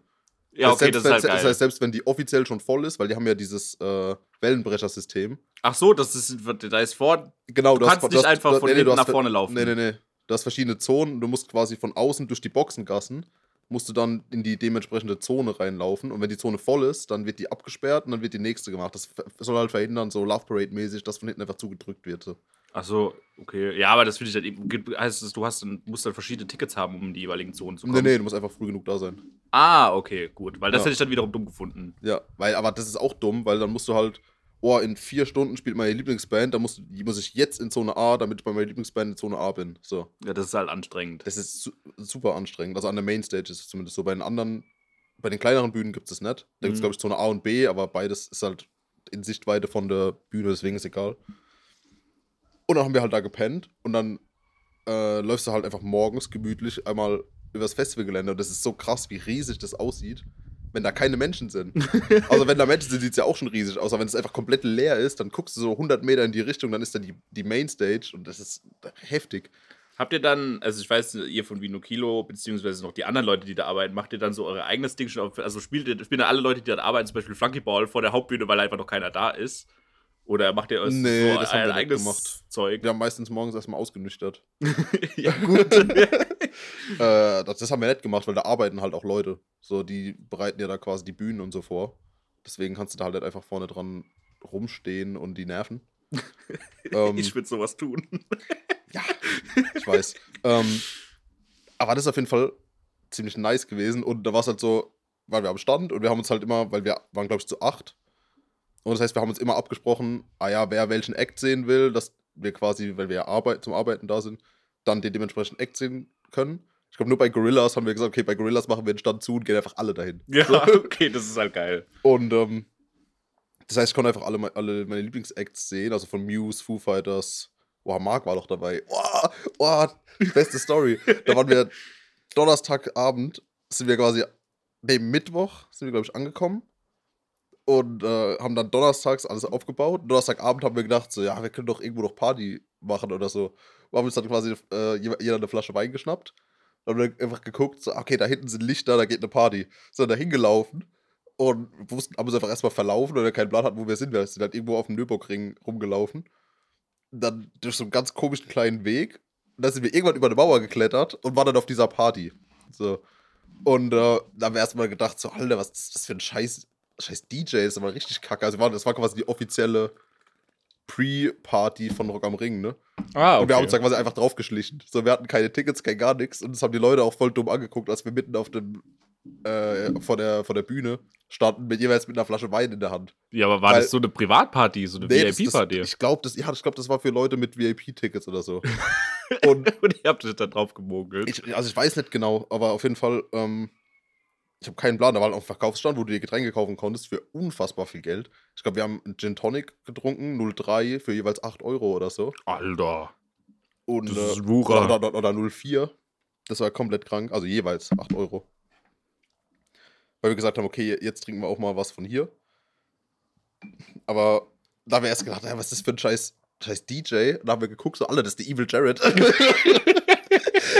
Ja, okay, selbst, das ist halt wenn- geil. Das heißt, selbst wenn die offiziell schon voll ist, weil die haben ja dieses äh, Wellenbrecher-System. Ach so, das ist, da ist vor. Genau, Du kannst nicht einfach von du hinten hast nach vorne laufen. Nee, nee, nee. Du hast verschiedene Zonen. Du musst quasi von außen durch die Boxengassen, musst du dann in die dementsprechende Zone reinlaufen. Und wenn die Zone voll ist, dann wird die abgesperrt und dann wird die nächste gemacht. Das soll halt verhindern, so Love Parade-mäßig, dass von hinten einfach zugedrückt wird. So. Ach so, okay. Ja, aber das finde ich dann eben. Heißt es, du hast dann, musst dann verschiedene Tickets haben, um in die jeweiligen Zonen zu Nee, kommen? nee, du musst einfach früh genug da sein. Ah, okay, gut. Weil das Ja. hätte ich dann wiederum dumm gefunden. Ja, weil, aber das ist auch dumm, weil dann musst du halt, oh, in vier Stunden spielt meine Lieblingsband, da musst du, die muss ich jetzt in Zone A, damit ich bei meiner Lieblingsband in Zone A bin. So. Ja, das ist halt anstrengend. Das ist su super anstrengend. Also an der Mainstage ist es zumindest so. Bei den anderen, bei den kleineren Bühnen gibt es das nicht. Da gibt es, Mhm. glaube ich, Zone A und B, aber beides ist halt in Sichtweite von der Bühne, deswegen ist egal. Und dann haben wir halt da gepennt und dann äh, läufst du halt einfach morgens gemütlich einmal übers Festivalgelände und das ist so krass, wie riesig das aussieht. wenn da keine Menschen sind. also wenn da Menschen sind, sieht es ja auch schon riesig aus. Aber wenn es einfach komplett leer ist, dann guckst du so 100 Meter in die Richtung, dann ist da die, die Mainstage und das ist heftig. Habt ihr dann, also ich weiß, ihr von Vino Kilo, beziehungsweise noch die anderen Leute, die da arbeiten, macht ihr dann so eure eigenes Ding schon auf, also spielt ihr, spielen da alle Leute, die da arbeiten, zum Beispiel Flunkyball vor der Hauptbühne, weil einfach noch keiner da ist? Oder macht ihr Nee, so das haben ein wir nicht eigenes gemacht. Zeug? Wir haben meistens morgens erstmal ausgenüchtert. ja, gut. Äh, das, das haben wir nicht gemacht, weil da arbeiten halt auch Leute. So, die bereiten ja da quasi die Bühnen und so vor. Deswegen kannst du da halt nicht einfach vorne dran rumstehen und die nerven. ähm, ich würde sowas tun. ja, ich weiß. ähm, aber das ist auf jeden Fall ziemlich nice gewesen. Und da war es halt so, weil wir am Stand und wir haben uns halt immer, weil wir waren, glaube ich, zu acht. Und das heißt, wir haben uns immer abgesprochen, ah ja, wer welchen Act sehen will, dass wir quasi, weil wir ja Arbeit, zum Arbeiten da sind, dann den dementsprechenden Act sehen können. Ich glaube, nur bei Gorillas haben wir gesagt, okay, bei Gorillas machen wir den Stand zu und gehen einfach alle dahin. Ja, So. okay, das ist halt geil. Und ähm, das heißt, ich konnte einfach alle, alle meine Lieblingsacts sehen, also von Muse, Foo Fighters. Boah, Mark war doch dabei. Boah, boah, beste Story. Da waren wir Donnerstagabend, sind wir quasi, nee, Mittwoch sind wir, glaube ich, angekommen. Und äh, haben dann donnerstags alles aufgebaut. Donnerstagabend haben wir gedacht, so, ja, wir können doch irgendwo noch Party machen oder so. Wir haben uns dann quasi äh, jeder eine Flasche Wein geschnappt. Dann haben wir einfach geguckt, so, okay, da hinten sind Lichter, da geht eine Party. Sind da hingelaufen und wussten, haben uns einfach erstmal verlaufen oder keinen Plan hatten, wo wir sind. Wir sind halt irgendwo auf dem Nürburgring rumgelaufen. Dann durch so einen ganz komischen kleinen Weg. Und dann sind wir irgendwann über eine Mauer geklettert und waren dann auf dieser Party. So. Und äh, da haben wir erstmal gedacht, so, Alter, was ist das für ein scheiß, scheiß DJ? Das ist aber richtig kacke. Also, das war quasi die offizielle Pre-Party von Rock am Ring, ne? Ah, Und wir haben uns da quasi einfach draufgeschlichen. So, wir hatten keine Tickets, kein gar nichts. Und das haben die Leute auch voll dumm angeguckt, als wir mitten auf dem, äh, vor, der, vor der Bühne standen, mit jeweils mit einer Flasche Wein in der Hand. Ja, aber war Weil- das so eine Privatparty, so eine Nee, VIP-Party? Ich glaube, das, ja, ich glaub, das war für Leute mit VIP-Tickets oder so. Und Und ihr habt euch da drauf gemogelt. ich, also ich weiß nicht genau, aber auf jeden Fall, ähm, ich habe keinen Plan. Da war halt auch ein Verkaufsstand, wo du dir Getränke kaufen konntest für unfassbar viel Geld. Ich glaube, wir haben einen Gin Tonic getrunken, 0,3 für jeweils 8 Euro oder so. Alter. Und, Das äh, ist Wucher. Oder, oder, oder 0,4. Das war komplett krank. Also jeweils 8 Euro. Weil wir gesagt haben, okay, jetzt trinken wir auch mal was von hier. Aber da haben wir erst gedacht, ja, was ist das für ein scheiß, scheiß DJ? Und da haben wir geguckt, so, alle, das ist der Evil Jared.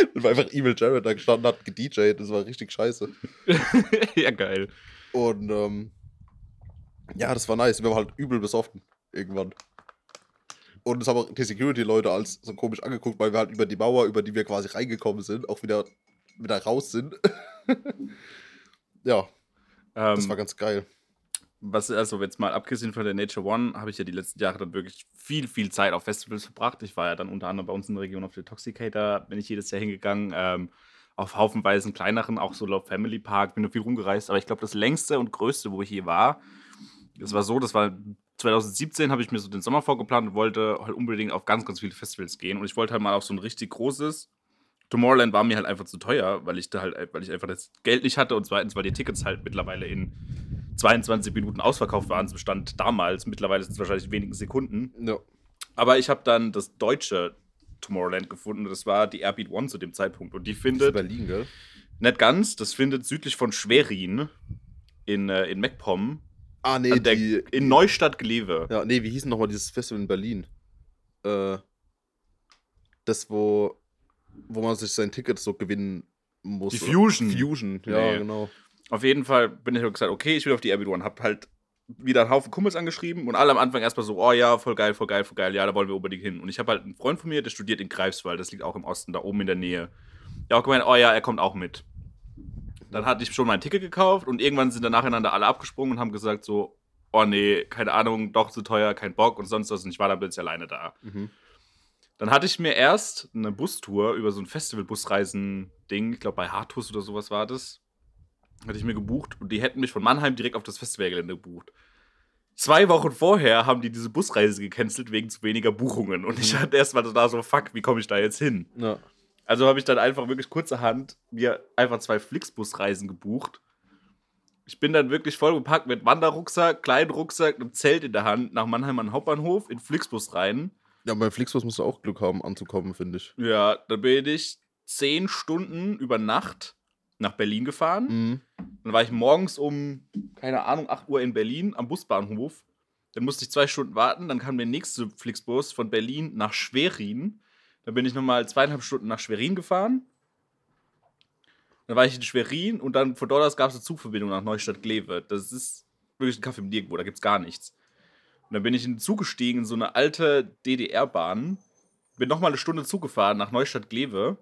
Dann war einfach Evil Jared da gestanden, hat gedjed. Das war richtig scheiße. ja, geil. Und ähm, ja, das war nice. Wir waren halt übel besoffen irgendwann. Und das haben auch die Security-Leute als so komisch angeguckt, weil wir halt über die Mauer, über die wir quasi reingekommen sind, auch wieder, wieder raus sind. ja, das Ähm, war ganz geil. Was, also jetzt mal abgesehen von der Nature One, habe ich ja die letzten Jahre dann wirklich viel, viel Zeit auf Festivals verbracht. Ich war ja dann unter anderem bei uns in der Region auf der Toxicator, bin ich jedes Jahr hingegangen. Ähm, auf haufenweise kleineren, auch so Love Family Park, bin noch viel rumgereist. Aber ich glaube, das längste und größte, wo ich je war, das war so, das war 2017, habe ich mir so den Sommer vorgeplant und wollte halt unbedingt auf ganz, ganz viele Festivals gehen. Und ich wollte halt mal auf so ein richtig großes. Tomorrowland war mir halt einfach zu teuer, weil ich da halt, weil ich einfach das Geld nicht hatte und zweitens, weil die Tickets halt mittlerweile in 22 Minuten ausverkauft waren zum Stand damals. Mittlerweile sind es wahrscheinlich wenigen Sekunden. Ja. Aber ich habe dann das deutsche Tomorrowland gefunden. Das war die Airbeat One zu dem Zeitpunkt. Und die Das ist findet, Berlin, gell? nicht ganz, das findet südlich von Schwerin in, äh, in MacPom, Ah, nee, der, die. in Neustadt-Glewe. Ja, nee, wie hieß nochmal dieses Festival in Berlin? Äh, das, wo, wo man sich sein Ticket so gewinnen muss. Die Fusion. Fusion, ja, Nee. genau. Auf jeden Fall bin ich halt gesagt, okay, ich will auf die Airbeat One. Hab halt wieder einen Haufen Kumpels angeschrieben und alle am Anfang erstmal so, oh ja, voll geil, voll geil, voll geil, ja, da wollen wir unbedingt hin. Und ich habe halt einen Freund von mir, der studiert in Greifswald, das liegt auch im Osten, da oben in der Nähe. Ja, auch gemeint, oh ja, er kommt auch mit. Dann hatte ich schon mein Ticket gekauft und irgendwann sind dann nacheinander alle abgesprungen und haben gesagt so, oh nee, keine Ahnung, doch zu teuer, kein Bock und sonst was. Und ich war dann plötzlich alleine da. Mhm. Dann hatte ich mir erst eine Bustour über so ein Festival-Busreisen-Ding, ich glaube bei Hartus oder sowas war das, hatte ich mir gebucht und die hätten mich von Mannheim direkt auf das Festivalgelände gebucht. Zwei Wochen vorher haben die diese Busreise gecancelt wegen zu weniger Buchungen und ich hatte erst mal da so, fuck, wie komme ich da jetzt hin? Ja. Also habe ich dann einfach wirklich kurzerhand mir einfach zwei Flixbus-Reisen gebucht. Ich bin dann wirklich voll gepackt mit Wanderrucksack, kleinen Rucksack, einem Zelt in der Hand nach Mannheim an Hauptbahnhof in Flixbus rein. Ja, beim Flixbus musst du auch Glück haben, anzukommen, finde ich. Ja, da bin ich zehn Stunden über Nacht nach Berlin gefahren. Mhm. Dann war ich morgens um, keine Ahnung, 8 Uhr in Berlin am Busbahnhof. Dann musste ich zwei Stunden warten. Dann kam der nächste Flixbus von Berlin nach Schwerin. Dann bin ich nochmal zweieinhalb Stunden nach Schwerin gefahren. Dann war ich in Schwerin und dann von dort aus gab es eine Zugverbindung nach Neustadt-Glewe. Das ist wirklich ein Kaffee im Nirgendwo, da gibt es gar nichts. Und dann bin ich in den Zug gestiegen, in so eine alte DDR-Bahn. Bin nochmal eine Stunde Zug gefahren nach Neustadt-Glewe.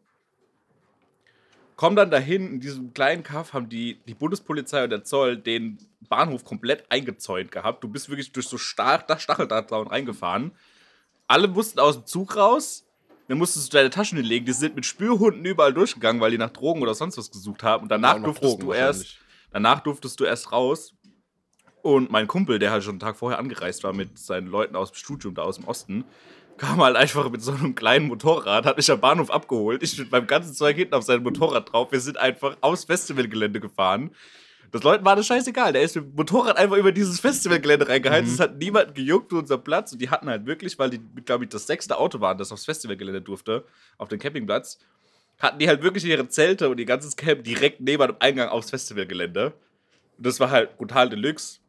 Komm dann dahin, in diesem kleinen Kaff haben die, die Bundespolizei und der Zoll den Bahnhof komplett eingezäunt gehabt. Du bist wirklich durch so Stacheldrahtzaun reingefahren. Alle mussten aus dem Zug raus. Dann musstest du deine Taschen hinlegen. Die sind mit Spürhunden überall durchgegangen, weil die nach Drogen oder sonst was gesucht haben. Und danach noch durftest Drogen du erst, danach durftest du erst raus. Und mein Kumpel, der halt schon einen Tag vorher angereist war mit seinen Leuten aus dem Studium da aus dem Osten, kam halt einfach mit so einem kleinen Motorrad, hat mich am Bahnhof abgeholt. Ich bin beim ganzen Zeug hinten auf seinem Motorrad drauf. Wir sind einfach aufs Festivalgelände gefahren. Das Leuten war das scheißegal. Der ist mit dem Motorrad einfach über dieses Festivalgelände reingeheizt. Es hat niemanden gejuckt unser Platz. Und die hatten halt wirklich, weil die, glaube ich, das sechste Auto waren, das aufs Festivalgelände durfte, auf den Campingplatz, hatten die halt wirklich ihre Zelte und ihr ganzes Camp direkt neben dem Eingang aufs Festivalgelände. Und das war halt brutal Deluxe.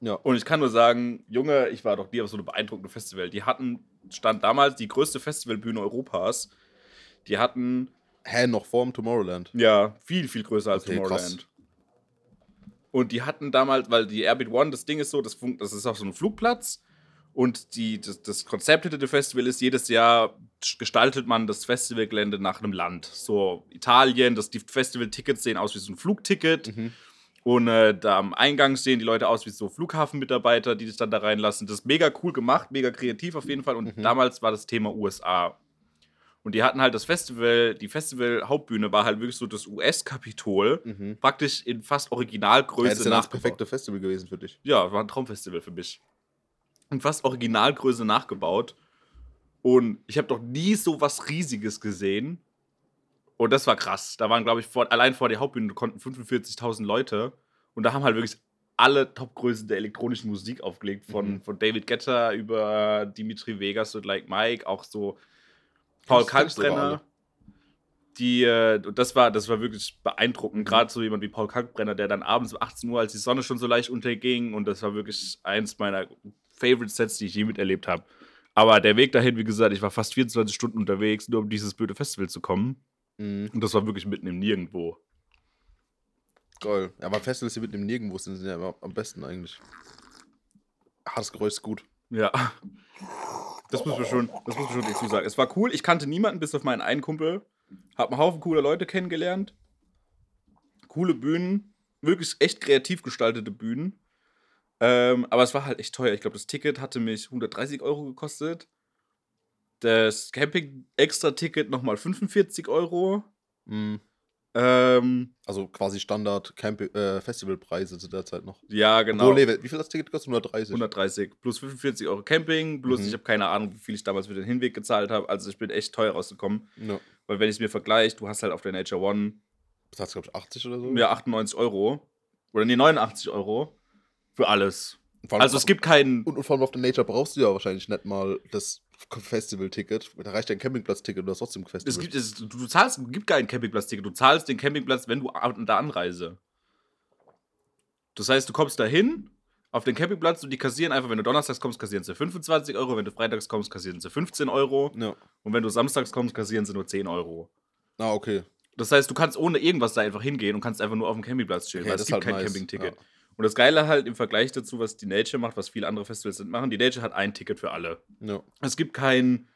Ja. Und ich kann nur sagen, Junge, ich war doch nie auf so einem beeindruckenden Festival. Die hatten, stand damals die größte Festivalbühne Europas. Die hatten, Hä, noch vorm Tomorrowland. ja, viel, viel größer als Okay, Tomorrowland. Und die hatten damals, weil die Airbit One, das Ding ist so, das, fun- das ist auf so einem Flugplatz. Und die, das, das Konzept hinter dem Festival ist, jedes Jahr gestaltet man das Festivalgelände nach einem Land. So Italien, das, die Festival-Tickets sehen aus wie so ein Flugticket. Mhm. Und äh, da am Eingang sehen die Leute aus wie so Flughafenmitarbeiter, die sich dann da reinlassen. Das ist mega cool gemacht, mega kreativ auf jeden Fall. Und Mhm. damals war das Thema USA. Und die hatten halt das Festival, die Festival-Hauptbühne war halt wirklich so das US-Kapitol, Mhm. praktisch in fast Ja, Originalgröße das ist ja das perfekte Festival gewesen für dich. Ja, war ein Traumfestival für mich. In fast Originalgröße nachgebaut. Und ich habe doch nie so was Riesiges gesehen. Und das war krass. Da waren, glaube ich, vor, allein vor der Hauptbühne konnten 45.000 Leute. Und da haben halt wirklich alle Topgrößen der elektronischen Musik aufgelegt. Von, Mhm. von David Guetta über Dimitri Vegas und Like Mike, auch so Paul Kalkbrenner. Die, äh, und das war, das war wirklich beeindruckend. Mhm. Gerade so jemand wie Paul Kalkbrenner, der dann abends um 18 Uhr, als die Sonne schon so leicht unterging, und das war wirklich eins meiner Favorite Sets, die ich je miterlebt habe. Aber der Weg dahin, wie gesagt, ich war fast 24 Stunden unterwegs, nur um dieses blöde Festival zu kommen. Mhm. Und das war wirklich mitten im Nirgendwo. Geil. Ja, aber Festivals, die mitten im Nirgendwo sind, sind ja immer am besten eigentlich. Hartes Geräusch ist gut. Ja. Das muss man schon, das muss man schon dazu sagen. Es war cool. Ich kannte niemanden bis auf meinen einen Kumpel. Hab einen Haufen cooler Leute kennengelernt. Coole Bühnen. Wirklich echt kreativ gestaltete Bühnen. Ähm, aber es war halt echt teuer. Ich glaube, das Ticket hatte mich 130 Euro gekostet. Das Camping-Extra-Ticket nochmal 45 Euro. Mhm. Ähm, Also quasi Standard Camp äh, Festivalpreise zu der Zeit noch. ja, genau. Obwohl, wie viel das Ticket kostet? 130. 130 plus 45 Euro Camping, plus Mhm. ich habe keine Ahnung, wie viel ich damals für den Hinweg gezahlt habe. Also ich bin echt teuer rausgekommen. Ja. Weil wenn ich es mir vergleiche, du hast halt auf der Nature One Das heißt, glaube ich, 80 oder so. ja 98 Euro. Oder nee, 89 Euro. Für alles. Also es gibt keinen. Und, und vor allem auf der Nature brauchst du ja wahrscheinlich nicht mal das Festival-Ticket. Da reicht ein Campingplatz-Ticket und du hast trotzdem ein Festival. Es gibt, es, du zahlst, es gibt kein Campingplatz-Ticket. Du zahlst den Campingplatz, wenn du an der Anreise. Das heißt, du kommst dahin auf den Campingplatz und die kassieren einfach, wenn du donnerstags kommst, kassieren sie 25 Euro, wenn du freitags kommst, kassieren sie 15 Euro ja. und wenn du samstags kommst, kassieren sie nur 10 Euro. Ah, okay. Das heißt, du kannst ohne irgendwas da einfach hingehen und kannst einfach nur auf dem Campingplatz chillen, Okay, weil das es ist gibt halt kein nice. Campingticket. Ja. Und das Geile halt im Vergleich dazu, was die Nature macht, was viele andere Festivals sind, machen, die Nature hat ein Ticket für alle. Ja. Es gibt kein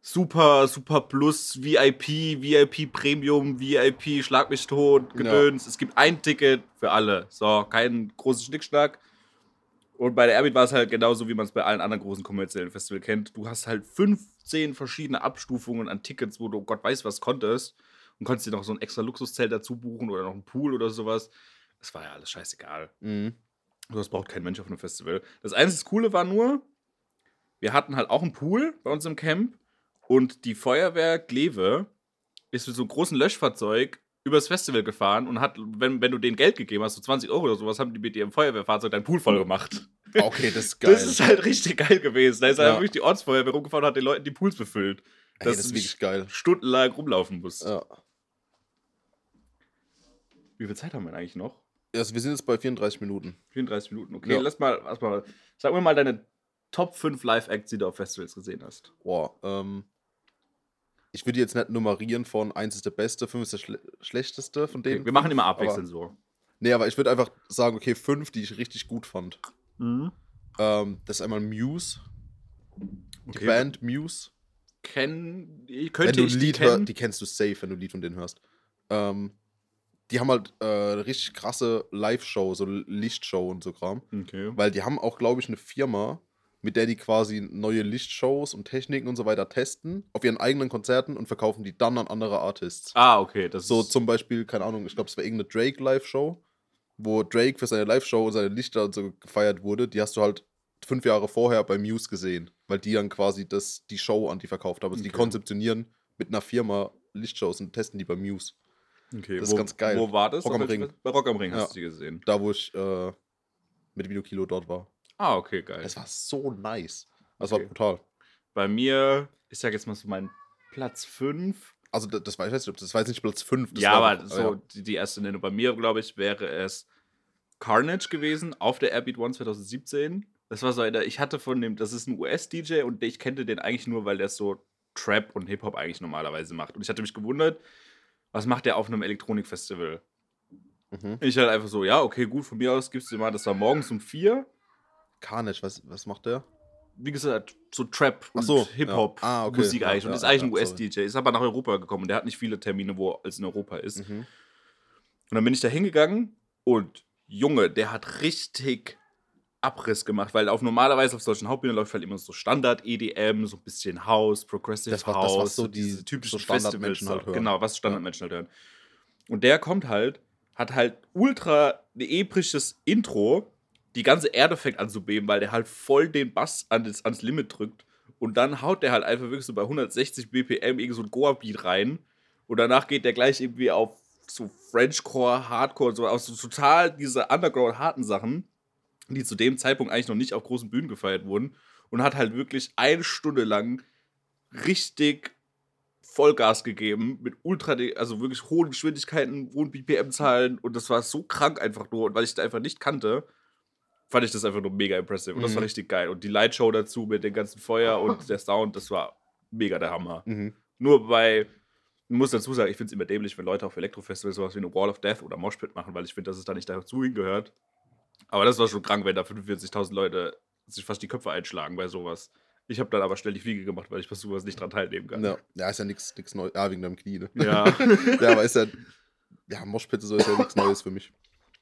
Super, Super Plus, VIP, VIP Premium, VIP Schlag mich tot, Gedöns. Es gibt ein Ticket für alle. So, kein großes Schnickschnack. Und bei der Airbeat war es halt genauso, wie man es bei allen anderen großen kommerziellen Festivals kennt. Du hast halt 15 verschiedene Abstufungen an Tickets, wo du Gott weiß was konntest. Und konntest dir noch so ein extra Luxuszelt dazu buchen oder noch einen Pool oder sowas. Das war ja alles scheißegal. Mhm. Das braucht kein Mensch auf einem Festival. Das einzige Coole war nur, wir hatten halt auch einen Pool bei uns im Camp und die Feuerwehr Glewe ist mit so einem großen Löschfahrzeug übers Festival gefahren und hat, wenn, wenn du denen Geld gegeben hast, so 20 Euro oder sowas, haben die mit ihrem Feuerwehrfahrzeug deinen Pool voll gemacht. Okay, das ist geil. Das ist halt richtig geil gewesen. Da ist Ja. halt wirklich die Ortsfeuerwehr rumgefahren und hat den Leuten die Pools befüllt. Ey, das ist wirklich geil. Stundenlang rumlaufen musst. Ja. Wie viel Zeit haben wir denn eigentlich noch? Also wir sind jetzt bei 34 Minuten. 34 Minuten, okay. Ja. Lass, mal, lass mal. Sag mir mal deine Top 5 Live-Acts, die du auf Festivals gesehen hast. Boah, ähm. Ich würde jetzt nicht nummerieren von 1 ist der beste, 5 ist der schle schlechteste von Okay, denen. wir machen immer abwechselnd so. Nee, aber ich würde einfach sagen, okay, 5, die ich richtig gut fand. Mhm. Ähm, das ist einmal Muse. Die Okay. Band Muse. Kenn, ich- Wenn könnte du ich ein die Lied kennen? hörst, die kennst du safe, wenn du ein Lied von denen hörst. Ähm, die haben halt äh, eine richtig krasse Live-Show, so Lichtshow und so Kram. Okay. Weil die haben auch, glaube ich, eine Firma, mit der die quasi neue Lichtshows und Techniken und so weiter testen auf ihren eigenen Konzerten und verkaufen die dann an andere Artists. Ah, okay. Das So zum Beispiel, keine Ahnung, ich glaube, es war irgendeine Drake-Live-Show, wo Drake für seine Live-Show und seine Lichter und so gefeiert wurde. Die hast du halt fünf Jahre vorher bei Muse gesehen, weil die dann quasi das, die Show an die verkauft haben. Also die Okay. konzeptionieren mit einer Firma Lichtshows und testen die bei Muse. Okay. das wo, ist ganz geil. Wo war das? Rock am Ring. Bei Rock am Ring Ja. hast du die gesehen. Da, wo ich äh, mit Vino Kilo dort war. Ah, okay, geil. Es war so nice. Das Okay. war brutal. Bei mir, ich sag jetzt mal so mein Platz 5. Also das, das war, ich weiß nicht, das jetzt nicht Platz 5. Ja, aber so die, die erste Nennung. Bei mir, glaube ich, wäre es Carnage gewesen auf der Airbeat One 2017. Das war so einer, ich hatte von dem, das ist ein US-DJ und ich kannte den eigentlich nur, weil der so Trap und Hip-Hop eigentlich normalerweise macht. Und ich hatte mich gewundert, was macht der auf einem Elektronikfestival? Mhm. Ich halt einfach so, ja, okay, gut, von mir aus gibt's dir mal, das war morgens um vier. Carnage, was, was macht der? Wie gesagt, so Trap Ach und so, Hip-Hop ja. Ah, okay. Musik Ja, eigentlich. Und ja, ist eigentlich ein ja. US-DJ. Ist aber nach Europa gekommen und der hat nicht viele Termine, wo er als in Europa ist. Mhm. Und dann bin ich da hingegangen und Junge, der hat richtig Abriss gemacht, weil auf normalerweise auf solchen Hauptbühnen läuft halt immer so Standard EDM, so ein bisschen House, Progressive Das war- das, House, was so die- diese typischen so Standardmenschen halt hören. genau, was Standardmenschen halt hören. Und der kommt halt, hat halt ultra ein episches Intro, die ganze Erde fängt an zu beben, weil der halt voll den Bass an das, ans Limit drückt und dann haut der halt einfach wirklich so bei 160 BPM irgend so ein Goa-Beat rein und danach geht der gleich irgendwie auf so Frenchcore, Hardcore, so aus so total diese Underground-harten Sachen, die zu dem Zeitpunkt eigentlich noch nicht auf großen Bühnen gefeiert wurden und hat halt wirklich eine Stunde lang richtig Vollgas gegeben mit ultra, also wirklich hohen Geschwindigkeiten, hohen BPM-Zahlen und das war so krank einfach nur und weil ich das einfach nicht kannte, fand ich das einfach nur mega impressive und das war Mhm. richtig geil und die Lightshow dazu mit dem ganzen Feuer und der Sound, das war mega der Hammer. Mhm. Nur bei, ich muss dazu sagen, ich finde es immer dämlich, wenn Leute auf Elektrofestivals sowas wie eine Wall of Death oder Moshpit machen, weil ich finde, dass es da nicht dazu hingehört. Aber das war schon krank, wenn da 45.000 Leute sich fast die Köpfe einschlagen bei sowas. Ich habe dann aber schnell die Fliege gemacht, weil ich bei sowas nicht dran teilnehmen kann. Ja, ja, ist ja nichts Neues. Ja, wegen deinem Knie, ne? Ja. ja, aber ist ja. Ja, Moshpit so ist ja nichts Neues für mich.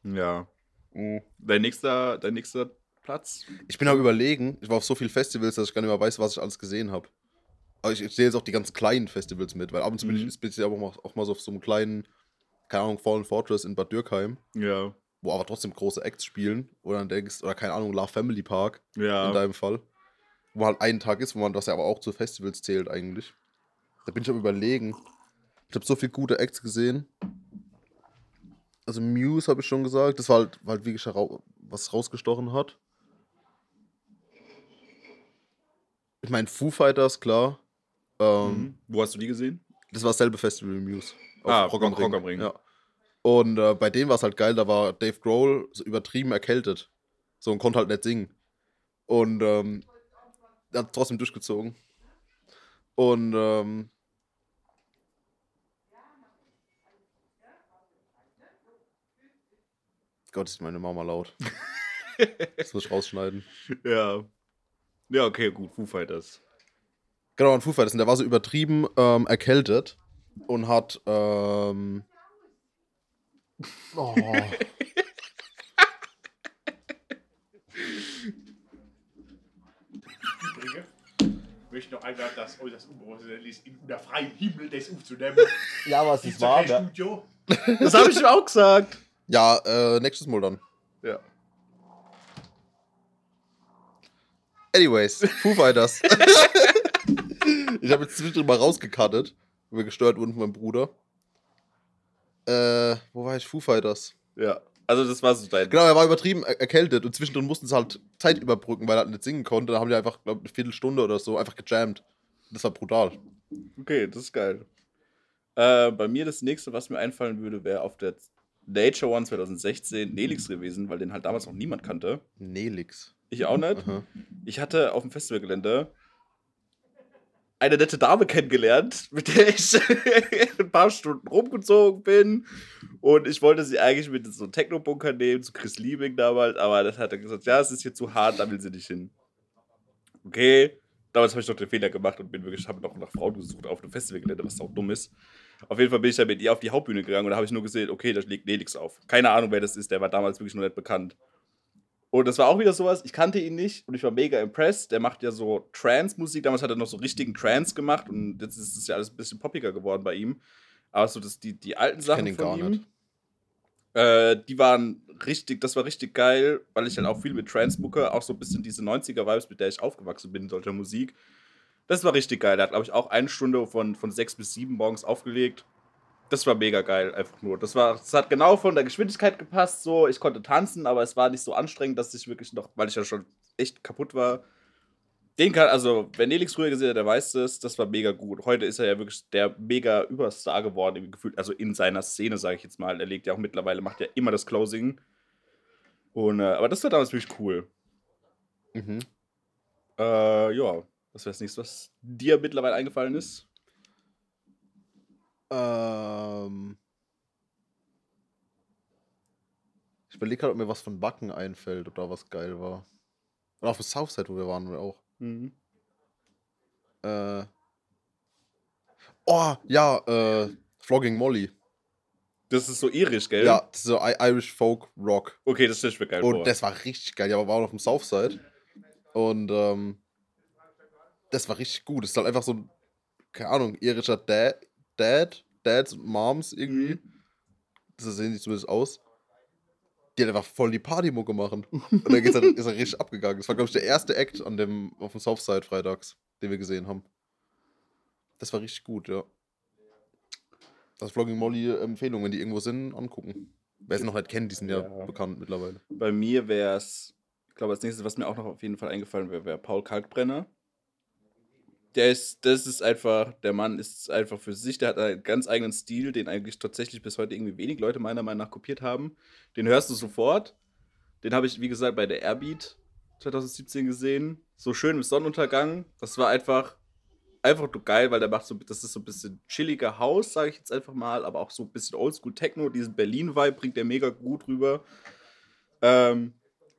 ja. Mhm. Dein nächster, dein nächster Platz? Ich bin am überlegen, ich war auf so vielen Festivals, dass ich gar nicht mehr weiß, was ich alles gesehen habe. Aber ich, ich sehe jetzt auch die ganz kleinen Festivals mit, weil ab und zu bin Mhm. ich, bin ich auch, mal, auch mal so auf so einem kleinen, keine Ahnung, Fallen Fortress in Bad Dürkheim, Ja. Wo aber trotzdem große Acts spielen. Oder dann denkst, oder keine Ahnung, La Family Park Ja. in deinem Fall. Wo halt ein Tag ist, wo man das ja aber auch zu Festivals zählt eigentlich. Da bin ich am überlegen. Ich habe so viele gute Acts gesehen. Also Muse habe ich schon gesagt. Das war halt, war halt wirklich was rausgestochen hat. Ich meine, Foo Fighters, klar. Ähm, Mhm. Wo hast du die gesehen? Das war dasselbe Festival wie Muse. Ah, Rock am Rock Ring. am Ring. Ja. Und äh, bei dem war es halt geil, da war Dave Grohl so übertrieben erkältet. So und konnte halt nicht singen. Und ähm, er hat trotzdem durchgezogen. Und ähm, Gott, ist meine Mama laut. Das muss ich rausschneiden. Ja. Ja, okay, gut. Foo Fighters. Genau, ein Foo Fighters. Und der war so übertrieben ähm, erkältet und hat. Ähm, oh, Ich möchte noch einmal das äußerst unprofessionell ist, in unter freiem Himmel das aufzunehmen. ja, aber es doch kein Studio? Das habe ich auch gesagt. Ja, äh, nächstes Mal dann. Ja. Anyways, Foo Fighters. ich habe jetzt zwischendrin mal rausgekattet, weil wir gesteuert wurden von meinem Bruder. Äh, wo war ich? Foo Fighters. Ja. Also, das war so dein. Genau, er war übertrieben er erkältet und zwischendrin mussten sie halt Zeit überbrücken, weil er halt nicht singen konnte. Dann haben die einfach, glaube eine Viertelstunde oder so einfach gejammt. Das war brutal. Okay, das ist geil. Äh, bei mir das nächste, was mir einfallen würde, wäre auf der Nature One 2016 Nelix gewesen, weil den halt damals noch niemand kannte. Nelix. Ich auch nicht. Aha. Ich hatte auf dem Festivalgelände eine nette Dame kennengelernt, mit der ich ein paar Stunden rumgezogen bin. Und ich wollte sie eigentlich mit so einen Techno-Bunker nehmen, zu Chris Liebing damals, aber das hat er gesagt, ja, es ist hier zu hart, da will sie nicht hin. Okay, damals habe ich doch den Fehler gemacht und bin wirklich, habe noch nach Frauen gesucht auf dem Festivalgelände, was auch dumm ist. Auf jeden Fall bin ich dann mit ihr auf die Hauptbühne gegangen und da habe ich nur gesehen, okay, da liegt Nelix auf. Keine Ahnung, wer das ist, der war damals wirklich noch nicht bekannt. Und das war auch wieder sowas, ich kannte ihn nicht und ich war mega impressed. Der macht ja so Trance-Musik. Damals hat er noch so richtigen Trance gemacht und jetzt ist es ja alles ein bisschen poppiger geworden bei ihm. Aber so das, die, die alten Sachen ihn von ihm. Äh, die waren richtig, das war richtig geil, weil ich halt auch viel mit Trance booke, auch so ein bisschen diese 90er-Vibes, mit der ich aufgewachsen bin in solcher Musik. Das war richtig geil. Der hat, glaube ich, auch eine Stunde von, von sechs bis sieben morgens aufgelegt. Das war mega geil, einfach nur. Das, war, das hat genau von der Geschwindigkeit gepasst. So, ich konnte tanzen, aber es war nicht so anstrengend, dass ich wirklich noch, weil ich ja schon echt kaputt war. Den kann, also, wer Nelix früher gesehen hat, der weiß das, das war mega gut. Heute ist er ja wirklich der mega Überstar geworden, im Gefühl, also in seiner Szene, sage ich jetzt mal. Er legt ja auch mittlerweile, macht ja immer das Closing. Und, äh, aber das war damals wirklich cool. Mhm. Äh, ja, was wäre das nächste, was dir mittlerweile eingefallen ist? Ähm. Ich überlege gerade, ob mir was von Backen einfällt oder was geil war. Oder auf dem Southside, wo wir waren, wir auch. Mhm. Äh. Oh, ja, äh, Flogging Molly. Das ist so irisch, gell? Ja, das ist so I Irish Folk Rock. Okay, das ich mir geil Und vor. das war richtig geil. Ja, aber war auch auf dem Southside. Und ähm, das war richtig gut. Das ist halt einfach so ein, keine Ahnung, irischer Dad, Dad, Dads und Moms irgendwie. Mhm. So sehen die zumindest aus. Die hat einfach voll die Partymucke machen. Und dann geht's halt, ist er richtig abgegangen. Das war, glaube ich, der erste Act an dem, auf dem Southside freitags, den wir gesehen haben. Das war richtig gut, ja. Das Vlogging Molly äh, Empfehlung, wenn die irgendwo sind, angucken. Wer sie noch nicht kennt, die sind ja, Ja. bekannt mittlerweile. Bei mir wäre es, ich glaube, als nächstes, was mir auch noch auf jeden Fall eingefallen wäre, wäre Paul Kalkbrenner. Der ist, das ist einfach, der Mann ist einfach für sich, der hat einen ganz eigenen Stil, den eigentlich tatsächlich bis heute irgendwie wenig Leute meiner Meinung nach kopiert haben. Den hörst du sofort. Den habe ich, wie gesagt, bei der Airbeat 2017 gesehen. So schön im Sonnenuntergang. Das war einfach, einfach nur geil, weil der macht so, das ist so ein bisschen chilliger Haus, sage ich jetzt einfach mal, aber auch so ein bisschen Oldschool Techno. Diesen Berlin-Vibe bringt der mega gut rüber. Ähm,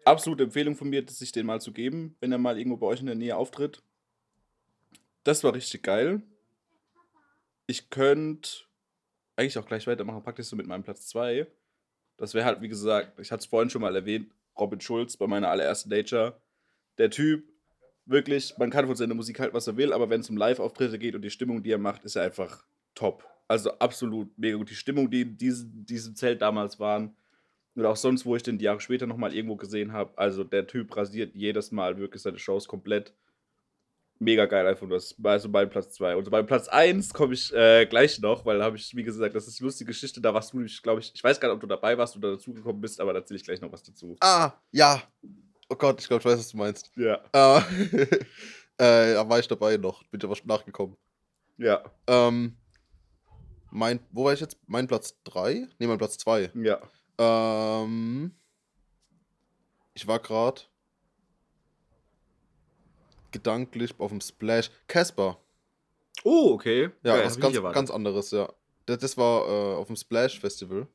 absolute Empfehlung von mir, sich den mal zu geben, wenn er mal irgendwo bei euch in der Nähe auftritt. Das war richtig geil. Ich könnte eigentlich auch gleich weitermachen, praktisch so mit meinem Platz 2. Das wäre halt, wie gesagt, ich hatte es vorhin schon mal erwähnt, Robin Schulz bei meiner allerersten Nature. Der Typ, wirklich, man kann von seiner Musik halt, was er will, aber wenn es um Live-Auftritte geht und die Stimmung, die er macht, ist er einfach top. Also absolut mega gut. Die Stimmung, die in diesem, diesem Zelt damals waren, oder auch sonst, wo ich den die Jahre später nochmal irgendwo gesehen habe. Also der Typ rasiert jedes Mal wirklich seine Shows komplett. Mega geil einfach. Das war also bei Platz 2. Und bei Platz 1 komme ich äh, gleich noch, weil da habe ich, wie gesagt, das ist eine lustige Geschichte. Da warst du, glaube ich, ich weiß gar nicht, ob du dabei warst oder dazugekommen bist, aber da erzähle ich gleich noch was dazu. Ah, ja. Oh Gott, ich glaube, ich weiß, was du meinst. Ja. Äh, äh, da war ich dabei noch. Bin aber schon nachgekommen. Ja. Ähm, mein, wo war ich jetzt? Mein Platz 3? Ne, mein Platz 2. Ja. Ähm, ich war gerade gedanklich auf dem Splash. Casper. Oh, okay. Ja, Geil, was ganz, ganz anderes, ja. Das, das war äh, auf dem Splash Festival.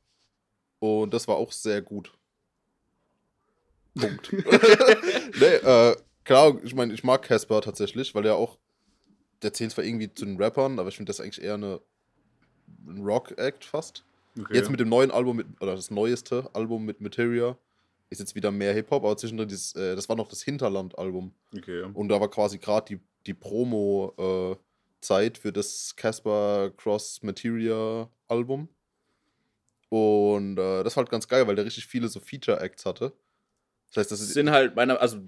Und das war auch sehr gut. Punkt. nee, äh, klar, ich meine, ich mag Casper tatsächlich, weil er auch, der zählt zwar irgendwie zu den Rappern, aber ich finde das eigentlich eher eine, ein Rock-Act fast. Okay. Jetzt mit dem neuen Album, mit, oder das neueste Album mit Materia, ist jetzt wieder mehr Hip-Hop, aber zwischendrin, dieses, äh, das war noch das Hinterland-Album. Okay. Und da war quasi gerade die, die Promo-Zeit für das Casper Cross Materia Album. Und äh, das war halt ganz geil, weil der richtig viele so Feature-Acts hatte. Das heißt, das ist. sind halt meiner, also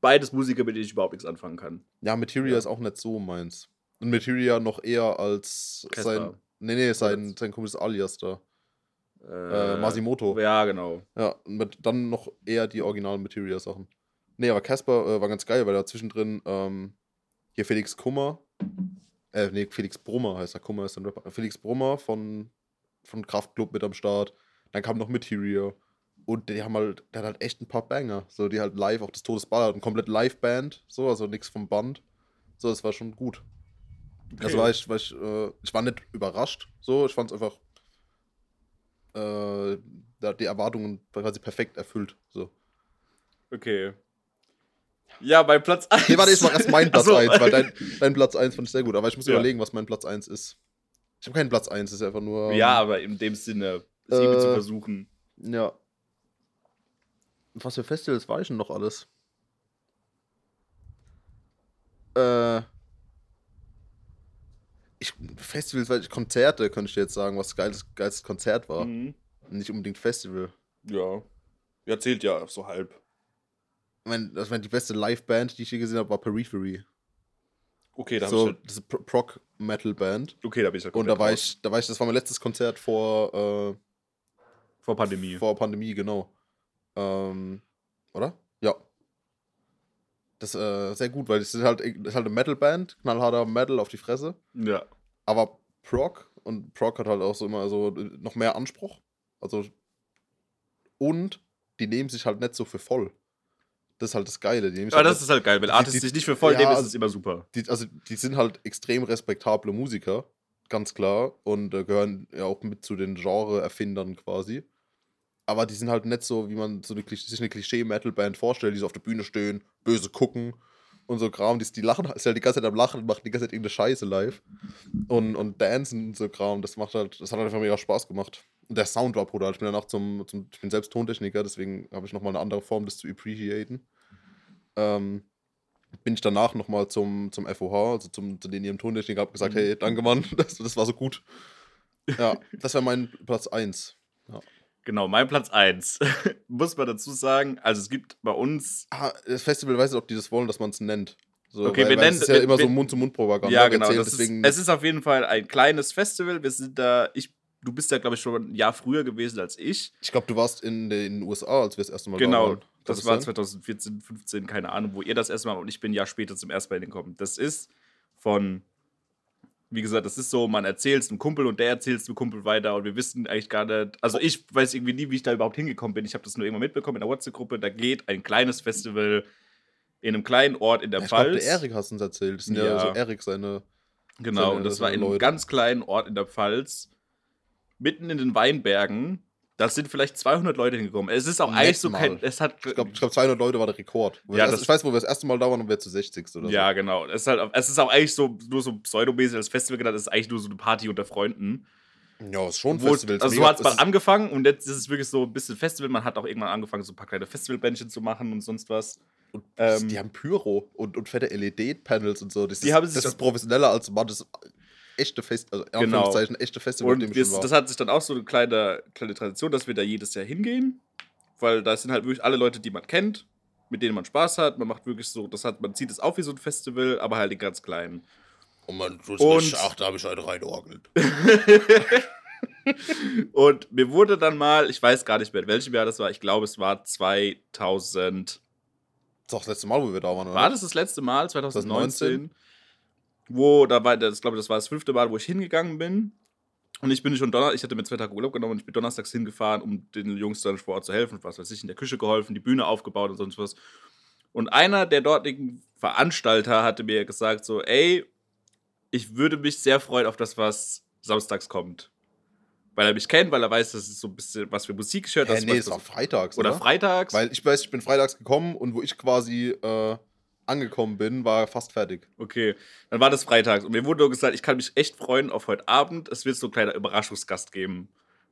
beides Musiker, mit denen ich überhaupt nichts anfangen kann. Ja, Materia Ja. ist auch nicht so meins. Und Materia noch eher als Casper. sein. Nee, nee, sein, sein komisches Alias da. Äh, Äh, Masimoto. Ja, genau. Ja, und mit, dann noch eher die originalen Materia-Sachen. Nee, aber Casper äh, war ganz geil, weil da zwischendrin ähm, hier Felix Kummer, äh, nee, Felix Brummer heißt er, Kummer ist ein Rapper. Felix Brummer von, von Kraftklub mit am Start. Dann kam noch Material. Und die haben halt, der hat halt echt ein paar Banger. So, die halt live, auch das Todesball hat, ein komplett Live-Band, so, also nichts vom Band. So, das war schon gut. Also war ich, war ich, äh, ich war nicht überrascht, so, ich fand es einfach, äh, die Erwartungen quasi perfekt erfüllt, so. Okay. Ja, bei Platz 1. Nee, warte, ich mach erst meinen Platz Ach so. 1, weil dein, dein Platz 1 fand ich sehr gut, aber ich muss Ja. überlegen, was mein Platz 1 ist. Ich habe keinen Platz 1, das ist einfach nur. Ja, aber in dem Sinne, es irgendwie zu Äh, versuchen. Ja. Was für Festivals war ich denn noch alles? Äh. Ich, Festivals, weil ich, Konzerte, könnte ich dir jetzt sagen, was geiles, geiles Konzert war. Mhm. Nicht unbedingt Festival. Ja. Ja, zählt ja so halb. Ich meine, das war die beste Liveband, die ich je gesehen habe, war Periphery. Okay, da So, ich das ist Pro- Prog-Metal-Band. ja, okay, da bin ich ja Und da war raus. ich, da war ich, das war mein letztes Konzert vor, äh, vor Pandemie. Vor Pandemie, genau. Ähm, oder? Ja. Das ist äh, sehr gut, weil das ist halt, ist halt eine Metal-Band, knallharter Metal auf die Fresse. Ja. Aber Prog und Prog hat halt auch so immer so äh, noch mehr Anspruch. Also und die nehmen sich halt nicht so für voll. Das ist halt das Geile. Die Aber halt das ist halt geil, wenn Artists sich nicht für voll ja, nehmen, ist also- es immer super. die, also die sind halt extrem respektable Musiker, ganz klar, und äh, gehören ja auch mit zu den Genre-Erfindern quasi. Aber die sind halt nicht so, wie man so eine, sich eine Klischee-Metal-Band vorstellt, die so auf der Bühne stehen, böse gucken und so Kram. Die, die lachen, ist halt die ganze Zeit am Lachen und machen die ganze Zeit irgendeine Scheiße live. Und, und dancen und so Kram. Das macht halt, das hat halt einfach mega Spaß gemacht. Und der Sound war brutal. Ich bin danach zum, zum ich bin selbst Tontechniker, deswegen habe ich nochmal eine andere Form, das zu appreciaten. Ähm, bin ich danach nochmal zum, zum FOH, also zum, zu den ihrem Tontechniker, habe gesagt, Mhm. hey, danke Mann, das, das war so gut. Ja, das wäre mein Platz 1. Genau, mein Platz 1. Muss man dazu sagen, also es gibt bei uns. Ah, das Festival weiß nicht, ob die das wollen, dass man es nennt. So, Okay, weil, wir weil nennen- Es ist ja wir- immer so Mund-zu-Mund-Propaganda. ja, genau. erzählt, ist, es ist auf jeden Fall ein kleines Festival. Wir sind da. Ich, du bist da, glaube ich, schon ein Jahr früher gewesen als ich. ich glaube, du warst in den USA, als wir das erste Mal Genau. waren. Kann Das war sein? 2014, 15, keine Ahnung, wo ihr das erste Mal und ich bin ein Jahr später zum ersten Mal hingekommen. Das ist von, wie gesagt, das ist so, man erzählt es einem Kumpel und der erzählt es einem Kumpel weiter und wir wissen eigentlich gar nicht, also ich weiß irgendwie nie, wie ich da überhaupt hingekommen bin. Ich habe das nur irgendwann mitbekommen in der WhatsApp-Gruppe. Da geht ein kleines Festival in einem kleinen Ort in der ich Pfalz. der Erik hast uns erzählt. Das sind ja, Ja. so Erik seine. Genau, seine- und das war in einem ganz kleinen Ort in der Pfalz, mitten in den Weinbergen. Da sind vielleicht 200 Leute hingekommen. Es ist auch eigentlich so kein. Es hat, Ich glaube, glaub, 200 Leute war der Rekord. Ja, das das- ich weiß, wo wir das erste Mal da waren und wir zu 60. oder Ja, genau. Es ist, halt, es ist auch eigentlich so nur so pseudomäßig als Festival genannt. Es ist eigentlich nur so eine Party unter Freunden. so. Ja, ist schon ein Festival. also so hat es mal angefangen und jetzt ist es wirklich so ein bisschen Festival. Man hat auch irgendwann angefangen, so ein paar kleine Festivalbändchen zu machen und sonst was. Und Ähm, die haben Pyro und, und fette LED-Panels und so. Das, Die ist, haben sich das ist professioneller als man das echte Fest, also in Genau. Anführungszeichen echte Festival, Und war. das hat sich dann auch so eine kleine, kleine Tradition, dass wir da jedes Jahr hingehen. Weil da sind halt wirklich alle Leute, die man kennt, mit denen man Spaß hat. Man macht wirklich so, das hat, man zieht es auf wie so ein Festival, aber halt in ganz klein. und man tut Und- ach, da habe ich heute reingeorgelt. Und mir wurde dann mal, ich weiß gar nicht mehr, in welchem Jahr das war, ich glaube, es war 2000. Das ist auch das letzte Mal, wo wir da waren, oder? War das das letzte Mal, 2019? 2019? Wo, da war, das glaube ich, das war das fünfte Mal, wo ich hingegangen bin. Und ich bin schon Donnerstag, ich hatte mir zwei Tage Urlaub genommen und ich bin donnerstags hingefahren, um den Jungs dann vor Ort zu helfen, was weiß ich, in der Küche geholfen, die Bühne aufgebaut und sonst was. Und einer der dortigen Veranstalter hatte mir gesagt so, ey, ich würde mich sehr freuen auf das, was samstags kommt. Weil er mich kennt, weil er weiß, dass es so ein bisschen, was für Musik ich höre. Hä, nee, es war freitags, oder oder? freitags. Weil ich weiß, ich bin freitags gekommen und wo ich quasi äh, angekommen bin, war fast fertig. Okay, dann war das freitags. Und mir wurde gesagt, ich kann mich echt freuen auf heute Abend. Es wird so ein kleiner Überraschungsgast geben.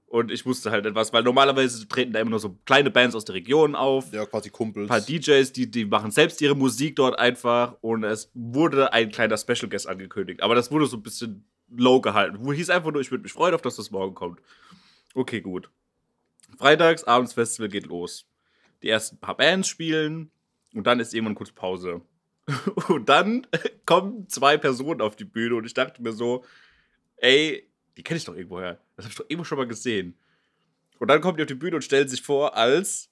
Und ich wusste halt etwas, weil normalerweise treten da immer nur so kleine Bands aus der Region auf. Ja, quasi Kumpels. Ein paar DJs, die, die machen selbst ihre Musik dort einfach. Und es wurde ein kleiner Special Guest angekündigt. Aber das wurde so ein bisschen low gehalten. Wo hieß einfach nur, ich würde mich freuen, auf dass das morgen kommt. Okay, gut. Freitags, abends Festival geht los. Die ersten paar Bands spielen und dann ist irgendwann kurz Pause. Und dann kommen zwei Personen auf die Bühne und ich dachte mir so, ey, die kenne ich doch irgendwoher. Das habe ich doch irgendwo schon mal gesehen. Und dann kommen die auf die Bühne und stellen sich vor als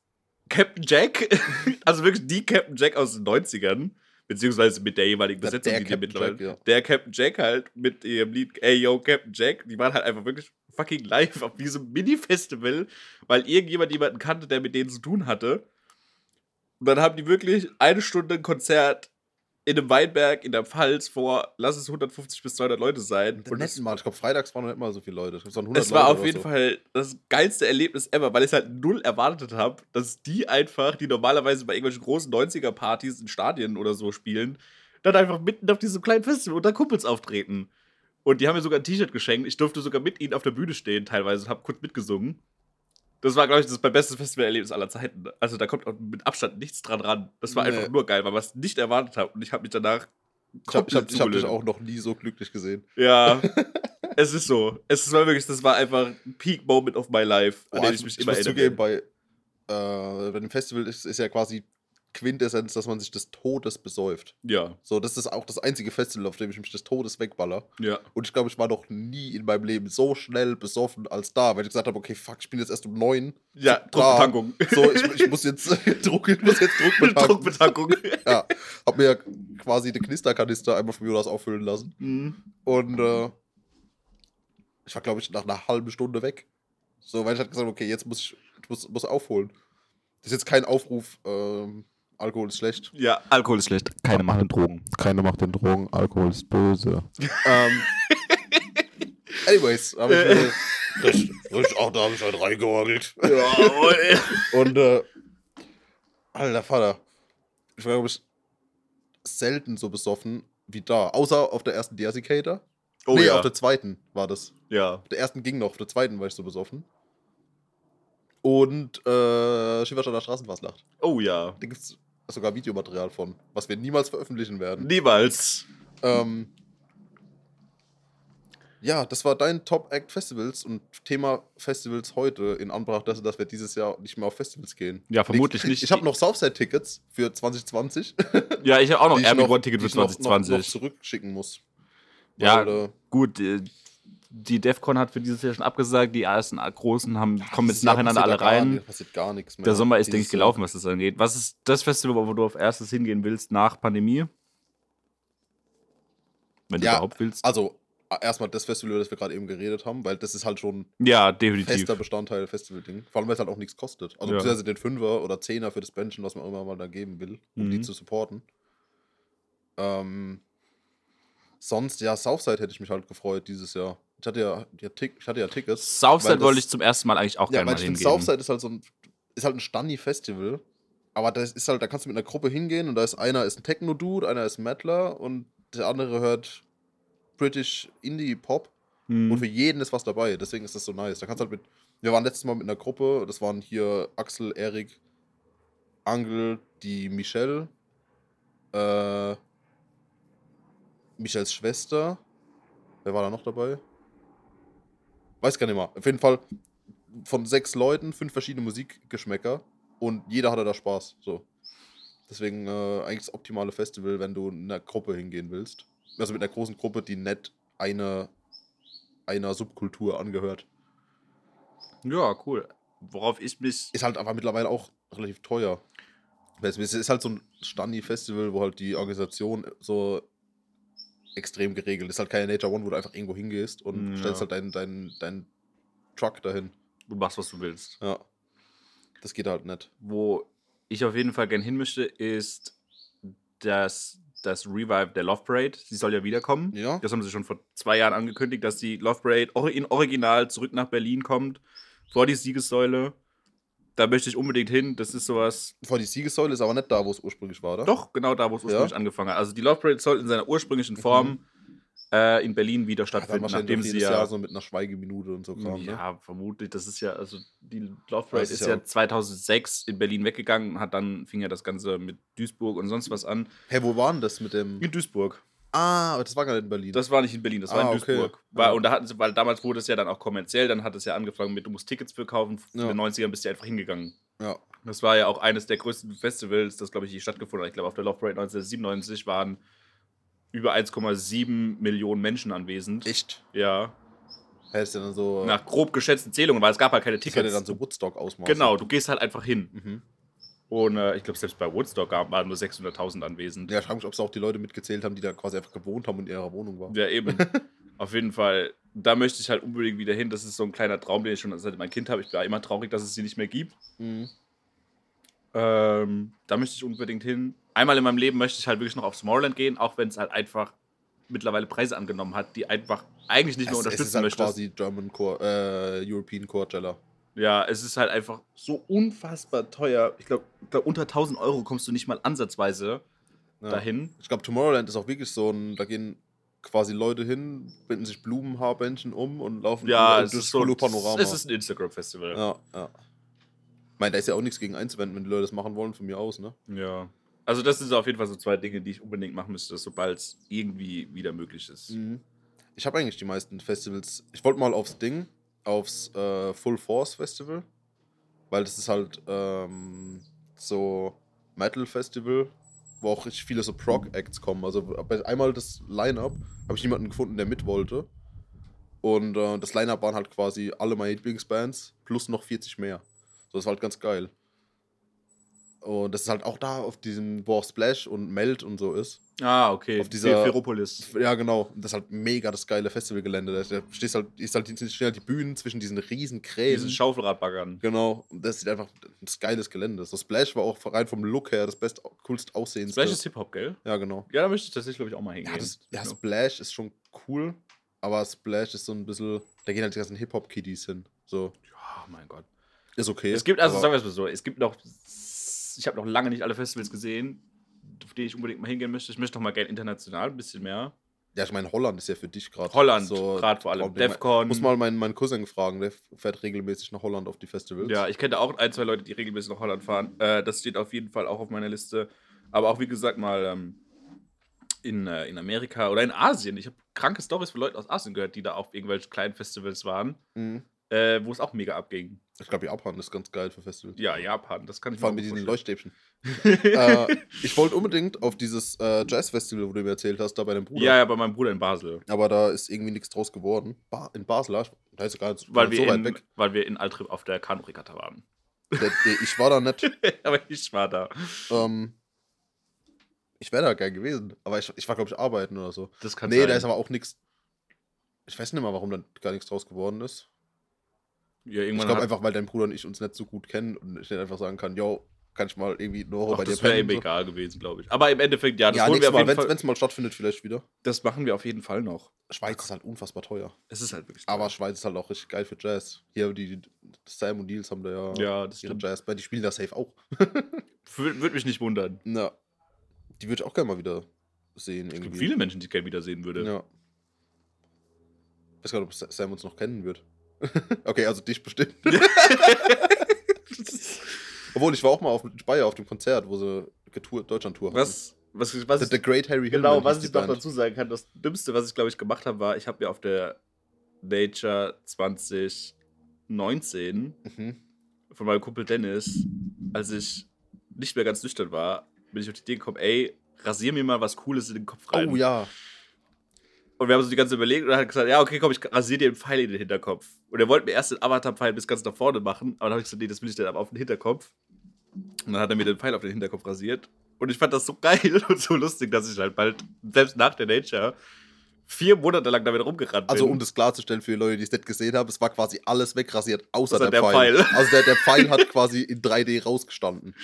Captain Jack. also wirklich die Captain Jack aus den 90ern. Beziehungsweise mit der jeweiligen Besetzung, der die die Captain mittlerweile. Jack, ja. Der Captain Jack halt mit ihrem Lied Ey Yo Captain Jack. Die waren halt einfach wirklich fucking live auf diesem Mini-Festival, weil irgendjemand jemanden kannte, der mit denen zu tun hatte. Und dann haben die wirklich eine Stunde ein Konzert in einem Weinberg in der Pfalz vor, lass es 150 bis 200 Leute sein. Und netten Mal. Ich glaube, freitags waren noch nicht mal so viele Leute. Es waren 100 es war Leute auf jeden so. Fall das geilste Erlebnis ever, weil ich es halt null erwartet habe, dass die einfach, die normalerweise bei irgendwelchen großen 90er-Partys in Stadien oder so spielen, dann einfach mitten auf diesem kleinen Festival unter Kumpels auftreten. Und die haben mir sogar ein T-Shirt geschenkt. Ich durfte sogar mit ihnen auf der Bühne stehen teilweise und habe kurz mitgesungen. Das war, glaube ich, das mein bestes Festivalerlebnis aller Zeiten. Also da kommt auch mit Abstand nichts dran ran. Das war Nee. einfach nur geil, weil man es nicht erwartet hat. Und ich habe mich danach Ich habe hab, ich hab dich auch noch nie so glücklich gesehen. Ja, es ist so. Es war wirklich, das war einfach ein Peak Moment of my life, an Boah, den ich, ich mich ich immer erinnere. zugeben, bei, äh, bei dem Festival ist, ist ja quasi Quintessenz, dass man sich des Todes besäuft. Ja, So, das ist auch das einzige Festival, auf dem ich mich des Todes wegballer. ja. Und ich glaube, ich war noch nie in meinem Leben so schnell besoffen als da, weil ich gesagt habe, okay, fuck, ich bin jetzt erst um neun. Ja. Druckbetankung. So, ich, ich muss jetzt Druck, ich muss jetzt Druck betanken. Druckbetankung. Ja, hab mir ja quasi den Knisterkanister einmal vom Jonas auffüllen lassen. Mhm. Und äh, ich war, glaube ich, nach einer halben Stunde weg. So, weil ich halt gesagt okay, jetzt muss ich, ich muss, muss aufholen. Das ist jetzt kein Aufruf, ähm, Alkohol ist schlecht. Ja, Alkohol ist schlecht. Keine machen Drogen. Keiner macht den Drogen, Alkohol ist böse. ähm, anyways, habe ich mir frisch, frisch auch da habe ich halt reingeorgelt. Und äh, alter Vater, ich war, glaube ich, selten so besoffen wie da. Außer auf der ersten Diasicator. Oh nee, ja. auf der zweiten war das. ja. Auf der ersten ging noch, auf der zweiten war ich so besoffen. Und äh, Schifferstadt Straßenfastnacht. Oh ja. Da gibt es sogar Videomaterial von, was wir niemals veröffentlichen werden. Niemals. Ähm, ja, das war dein Top-Act Festivals und Thema Festivals heute in Anbetracht dessen, dass wir dieses Jahr nicht mehr auf Festivals gehen. Ja, vermutlich nicht. Ich habe noch Southside-Tickets für 2020. Ja, ich habe auch noch ich Airbnb One-Ticket die für ich noch- Noch, noch 2020. zurückschicken muss. Ja. Weil, äh, Gut, äh, die DEFCON hat für dieses Jahr schon abgesagt. Die ersten Großen haben, kommen jetzt nacheinander alle gar rein. nicht- passiert gar nichts mehr. Der Sommer ist, denke ich, gelaufen, was das angeht. Was ist das Festival, wo du auf erstes hingehen willst nach Pandemie? Wenn du Ja, überhaupt willst. Also, erstmal das Festival, über das wir gerade eben geredet haben, weil das ist halt schon Ja, definitiv. fester Bestandteil Festival-Ding. Vor allem, weil es halt auch nichts kostet. Also, Ja. beziehungsweise den Fünfer oder Zehner für das Bändchen, was man immer mal da geben will, um die Mhm. zu supporten. Ähm, sonst, ja, Southside hätte ich mich halt gefreut dieses Jahr. Ich hatte ja, ich hatte ja Tickets. Southside wollte ich zum ersten Mal eigentlich auch Ja, gerne mal hingehen. Southside ist halt so ein, ist halt ein Stani-Festival. Aber das ist halt, da kannst du mit einer Gruppe hingehen und da ist einer ist ein Techno-Dude, einer ist ein Mettler und der andere hört British Indie-Pop. Mhm. Und für jeden ist was dabei, deswegen ist das so nice. Da kannst du halt mit. Wir waren letztes Mal mit einer Gruppe, das waren hier Axel, Erik, Angel, die Michelle, äh, Michels Schwester. Wer war da noch dabei? Weiß gar nicht mehr. Auf jeden Fall von sechs Leuten, fünf verschiedene Musikgeschmäcker und jeder hatte da Spaß. So. Deswegen äh, eigentlich das optimale Festival, wenn du in einer Gruppe hingehen willst. Also mit einer großen Gruppe, die nicht eine, einer Subkultur angehört. Ja, cool. Worauf ich mich. Ist halt aber mittlerweile auch relativ teuer. Es ist halt so ein Standi-Festival, wo halt die Organisation so extrem geregelt ist. Ist halt keine Nature One, wo du einfach irgendwo hingehst und Mm, stellst ja. halt deinen dein, dein Truck dahin. Du machst, was du willst. Ja. Das geht halt nicht. Wo ich auf jeden Fall gern hin möchte, ist das, das Revive der Love Parade. Sie soll ja wiederkommen. Ja. Das haben sie schon vor zwei Jahren angekündigt, dass die Love Parade in Original zurück nach Berlin kommt. Vor die Siegessäule. Da möchte ich unbedingt hin. Das ist sowas. Vor die Siegessäule ist aber nicht da, wo es ursprünglich war, oder? Doch, genau da, wo es ursprünglich angefangen hat. Also die Love Parade soll in seiner ursprünglichen Form äh, in Berlin wieder Ja, stattfinden, wahrscheinlich nachdem sie ja. Jahr so mit einer Schweigeminute und so Kram. ne? Ja, vermutlich. Das ist ja, also die Love Parade ist, ja, ja- 2006 in Berlin weggegangen und hat dann fing ja das Ganze mit Duisburg und sonst was an. Hey, wo war denn das mit dem. In Duisburg. Ah, aber das war gar nicht in Berlin. Das war nicht in Berlin, das war Ah, in okay. Duisburg. War, Ja. Und da hatten sie, weil damals wurde es ja dann auch kommerziell, dann hat es ja angefangen mit, du musst Tickets für kaufen. In Ja. den 90ern bist du einfach hingegangen. ja. Das war ja auch eines der größten Festivals, das, glaube ich, je stattgefunden hat. Ich glaube, auf der Love Parade 1997 waren über 1,7 Millionen Menschen anwesend. Echt? Ja. Hättest du dann so. Nach grob geschätzten Zählungen, weil es gab halt keine das hätte Tickets. dann so Woodstock ausmachen. genau, du gehst halt einfach hin. Mhm. Und äh, ich glaube, selbst bei Woodstock waren nur 600.000 anwesend. Ja, ich frage mich, ob es auch die Leute mitgezählt haben, die da quasi einfach gewohnt haben und in ihrer Wohnung waren. Ja, eben. Auf jeden Fall, da möchte ich halt unbedingt wieder hin. Das ist so ein kleiner Traum, den ich schon seit meinem Kind habe. Ich war immer traurig, dass es sie nicht mehr gibt. Mhm. Ähm, da möchte ich unbedingt hin. Einmal in meinem Leben möchte ich halt wirklich noch aufs Tomorrowland gehen, auch wenn es halt einfach mittlerweile Preise angenommen hat, die einfach eigentlich nicht mehr Es, es unterstützen ist halt quasi German Core, äh, European Coachella. Ja, es ist halt einfach so unfassbar teuer. Ich glaube, unter 1000 Euro kommst du nicht mal ansatzweise Ja. dahin. Ich glaube, Tomorrowland ist auch wirklich so ein, da gehen quasi Leute hin, binden sich Blumenhaarbändchen um und laufen Ja, durchs ist so Panorama. Es ist ein Instagram-Festival. ja, ja. Ich meine, da ist ja auch nichts gegen einzuwenden, wenn die Leute das machen wollen, von mir aus, ne? Ja. Also, das sind auf jeden Fall so zwei Dinge, die ich unbedingt machen müsste, sobald es irgendwie wieder möglich ist. Mhm. Ich habe eigentlich die meisten Festivals. Ich wollte mal aufs Ding, aufs äh, Full Force Festival, weil das ist halt ähm, so Metal Festival, wo auch richtig viele so Prog Acts kommen. Also einmal das Line-up habe ich niemanden gefunden, der mit wollte. Und äh, das Line-up waren halt quasi alle meine Lieblingsbands plus noch 40 mehr. So, das war halt ganz geil. Und das ist halt auch da auf diesem, wo auch Splash und Melt und so ist. Ah, okay. Auf dieser- Ferropolis. Ja, genau. Das ist halt mega das geile Festivalgelände. Da stehst halt, ist halt, stehen halt die Bühnen zwischen diesen riesen Krähen. Diesen Schaufelradbaggern. Genau. Und das sieht einfach das geiles Gelände. So Splash war auch rein vom Look her das best, coolste Aussehendste. Splash ist Hip-Hop, gell? ja, genau. Ja, da möchte ich tatsächlich, glaube ich, auch mal hingehen. Ja, das, ja, Ja. Splash ist schon cool, aber Splash ist so ein bisschen, da gehen halt die ganzen Hip-Hop-Kiddies hin. So, Ja, mein Gott. ist okay. Es gibt, also sagen wir es mal so, es gibt noch, ich habe noch lange nicht alle Festivals gesehen, auf die ich unbedingt mal hingehen möchte. Ich möchte noch mal gerne international ein bisschen mehr. Ja, ich meine, Holland ist ja für dich gerade. Holland, gerade vor allem. Defcon. Muss mal meinen, meinen Cousin fragen, der fährt regelmäßig nach Holland auf die Festivals. Ja, ich kenne da auch ein, zwei Leute, die regelmäßig nach Holland fahren. Äh, das steht auf jeden Fall auch auf meiner Liste. Aber auch, wie gesagt, mal ähm, in, äh, in Amerika oder in Asien. Ich habe kranke Stories von Leuten aus Asien gehört, die da auf irgendwelchen kleinen Festivals waren, Mhm. äh, wo es auch mega abging. Ich glaube, Japan ist ganz geil für Festivals. Ja, Japan, das kann ich Vor allem mit diesen. Leuchtstäbchen. äh, ich wollte unbedingt auf dieses äh, Jazz-Festival, wo du mir erzählt hast, da bei deinem Bruder. Ja, ja, bei meinem Bruder in Basel. Aber da ist irgendwie nichts draus geworden. Ba in Basel, da ist gar nicht, Weil wir, so weit in, weg. weil wir in Altrip auf der Kanuregatta waren. Der, der, ich war da nicht. Aber ich war da. Ähm, ich wäre da gern gewesen. Aber ich, ich war, glaube ich, arbeiten oder so. Das kann nee, sein. da ist aber auch nichts. Ich weiß nicht mal, warum da gar nichts draus geworden ist. Ja, Ich irgendwann glaube hat- einfach, weil dein Bruder und ich uns nicht so gut kennen und ich nicht einfach sagen kann, yo, kann ich mal irgendwie eine Woche bei dir das wäre ihm so. egal gewesen, glaube ich. Aber im Endeffekt, ja, das Ja, holen wir Mal, wenn es mal stattfindet, vielleicht wieder. Das machen wir auf jeden Fall noch. Schweiz ist halt unfassbar teuer. Es ist halt wirklich. Aber teuer. Schweiz ist halt auch richtig geil für Jazz. Hier, die Sam und Deals haben da ja, ja, das ihre. Jazzband. Die spielen da safe auch. Würde mich nicht wundern. Na, die würde ich auch gerne mal wieder sehen. Es gibt viele Menschen, die ich gerne wiedersehen würde. Ja. Ich weiß gar nicht, ob Sa- Sam uns noch kennen wird. Okay, also dich bestimmt. Obwohl, ich war auch mal auf Speyer auf dem Konzert, wo sie getourt, Deutschland-Tour Was, was, was, The, The Great Harry genau, Hillman was hieß ich noch dazu sagen kann, das Dümmste, was ich, glaube ich, gemacht habe, war, ich habe mir auf der Nature 2019 Mhm. von meinem Kumpel Dennis, als ich nicht mehr ganz nüchtern war, bin ich auf die Idee gekommen, ey, rasier mir mal was Cooles in den Kopf rein. Oh ja. Und wir haben uns die ganze Zeit überlegt und er hat gesagt, ja, okay, komm, ich rasiere dir einen Pfeil in den Hinterkopf. Und er wollte mir erst den Avatar-Pfeil bis ganz nach vorne machen, aber dann habe ich gesagt, nee, das will ich dann aber auf den Hinterkopf. Und dann hat er mir den Pfeil auf den Hinterkopf rasiert. Und ich fand das so geil und so lustig, dass ich halt bald, selbst nach der Nature, vier Monate lang damit rumgerannt bin. Also, um das klarzustellen für die Leute, die es nicht gesehen haben, es war quasi alles wegrasiert, außer, Außer der, der Pfeil. Pfeil. Also, der, der Pfeil hat quasi in 3D rausgestanden.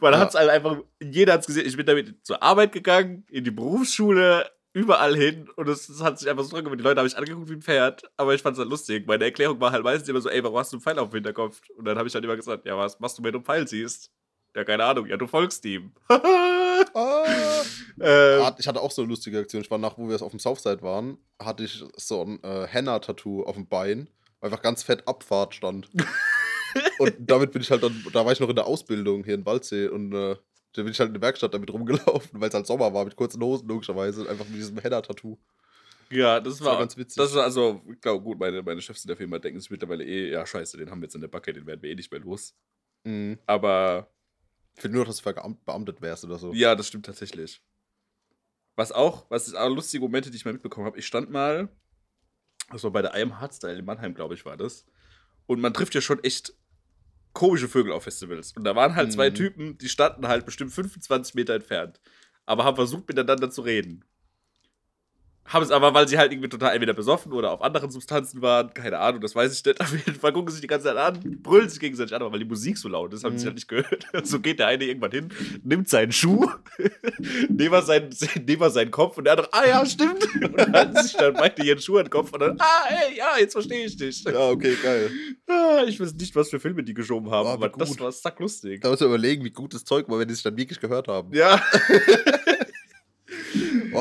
Man Ja. hat es halt einfach, jeder hat es gesehen. Ich bin damit zur Arbeit gegangen, in die Berufsschule, überall hin. Und es es hat sich einfach so dran gemacht. Die Leute haben mich angeguckt wie ein Pferd. Aber ich fand es halt lustig. Meine Erklärung war halt meistens immer so: Ey, warum hast du einen Pfeil auf dem Hinterkopf? Und dann habe ich halt immer gesagt: Ja, was machst du, wenn du einen Pfeil siehst? Ja, keine Ahnung. Ja, du folgst ihm. Ah. ähm, Ich hatte auch so eine lustige Aktion. Ich war nach, wo wir auf dem Southside waren, hatte ich so ein äh, Henna-Tattoo auf dem Bein, weil einfach ganz fett Abfahrt stand. und damit bin ich halt dann, da war ich noch in der Ausbildung hier in Waldsee und äh, da bin ich halt in der Werkstatt damit rumgelaufen, weil es halt Sommer war, mit kurzen Hosen logischerweise, einfach mit diesem Henna-Tattoo. ja, das Das war war, ganz witzig. Das war also, ich glaube, gut, meine, meine Chefs in der Firma denken sich mittlerweile eh: Ja, scheiße, den haben wir jetzt in der Backe, den werden wir eh nicht mehr los. Mhm. Aber Ich finde nur, dass du beamtet wärst oder so. Ja, das stimmt tatsächlich. Was auch, was ist auch lustige Momente, die ich mal mitbekommen habe. Ich stand mal, das war bei der IM Hardstyle in Mannheim, glaube ich, war das. Und man trifft ja schon echt komische Vögel auf Festivals. Und da waren halt zwei Mhm. Typen, die standen halt bestimmt 25 Meter entfernt, aber haben versucht, miteinander zu reden. Haben es aber, weil sie halt irgendwie total entweder besoffen oder auf anderen Substanzen waren, keine Ahnung, das weiß ich nicht. Auf jeden Fall gucken sie sich die ganze Zeit an, brüllen sich gegenseitig an, aber weil die Musik so laut ist, haben sie Mhm. halt nicht gehört. So geht der eine irgendwann hin, nimmt seinen Schuh, neben er seinen, neben seinen Kopf und der andere, ah ja, stimmt. Und dann halten sich dann beide ihren Schuh an den Kopf und dann, ah, ey, ja, jetzt verstehe ich dich. Ja, okay, geil. Ah, ich weiß nicht, was für Filme die geschoben haben, Oh, aber das gut. war sacklustig. Da muss man überlegen, wie gut das Zeug war, wenn die sich dann wirklich gehört haben. Ja,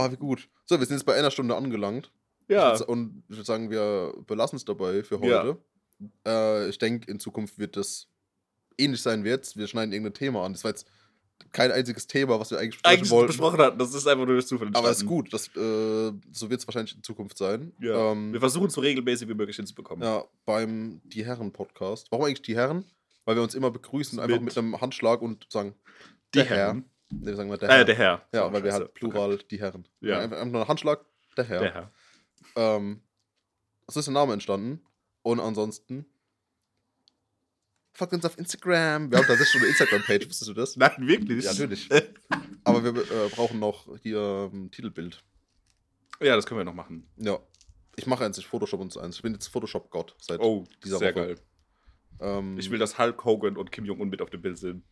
Oh, wie gut. So, wir sind jetzt bei einer Stunde angelangt. ja. Ich Und ich würde sagen, wir belassen es dabei für Ja. heute. Äh, ich denke, in Zukunft wird das ähnlich sein wie jetzt. Wir schneiden irgendein Thema an. Das war jetzt kein einziges Thema, was wir eigentlich besprechen Eigentlich wollten. besprochen hatten, das ist einfach nur durch Zufall Aber ist entstanden. gut. Das, äh, so wird es wahrscheinlich in Zukunft sein. Ja. Ähm, Wir versuchen es so regelmäßig wie möglich hinzubekommen. ja, beim Die Herren-Podcast. Warum eigentlich Die Herren? Weil wir uns immer begrüßen, einfach Mit- mit einem Handschlag und sagen, Die der Herr. Herren. Nee, sagen wir der Äh, Herr. der Herr. Ja, Oh, weil wir halt plural die Herren. Ja. Einfach, einfach nur ein Handschlag, der Herr. Der Herr. Ähm, so ist der Name entstanden. Und ansonsten folgt uns auf Instagram. Wir haben tatsächlich schon eine Instagram-Page, wusstest du das? Nein, wirklich? Ja, natürlich. Aber wir äh, brauchen noch hier ähm, Titelbild. Ja, das können wir noch machen. Ja. Ich mache eins, ich Photoshop uns eins. Ich bin jetzt Photoshop-Gott seit Oh, dieser sehr Woche. geil. Ähm, Ich will, dass Hulk Hogan und Kim Jong-un mit auf dem Bild sind.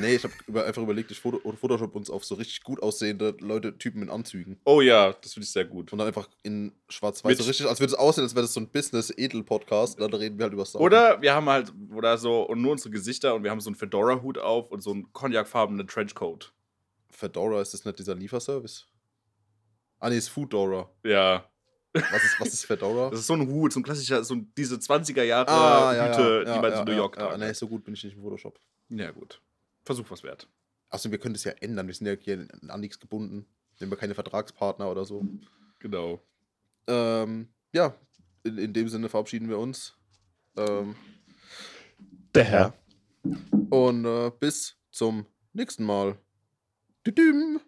Nee, ich habe über, einfach überlegt, ich Photoshop uns auf so richtig gut aussehende Leute, Typen in Anzügen. Oh ja, das finde ich sehr gut. Und dann einfach in schwarz-weiß. So richtig, als würde es aussehen, als wäre das so ein Business-Edel-Podcast. Und dann reden wir halt über Wars. Oder wir haben halt, oder so, und nur unsere Gesichter und wir haben so einen Fedora-Hut auf und so einen cognacfarbenen Trenchcoat. Fedora, ist das nicht dieser Lieferservice? Ah, nee, ist Foodora. Ja. Was ist, was ist Fedora? Das ist so ein Hut, so ein klassischer, so diese 20er Jahre ah, ja, Hüte, ja, die man ja, in New ja, York ja, tragen Nee, so gut bin ich nicht im Photoshop. Ja, gut. Versuch was wert. Achso, wir können das ja ändern. Wir sind ja hier an nichts gebunden. Wir haben ja keine Vertragspartner oder so. Genau. Ähm, ja, in, in dem Sinne verabschieden wir uns. Ähm, Der Herr. und äh, bis zum nächsten Mal. Düdüm.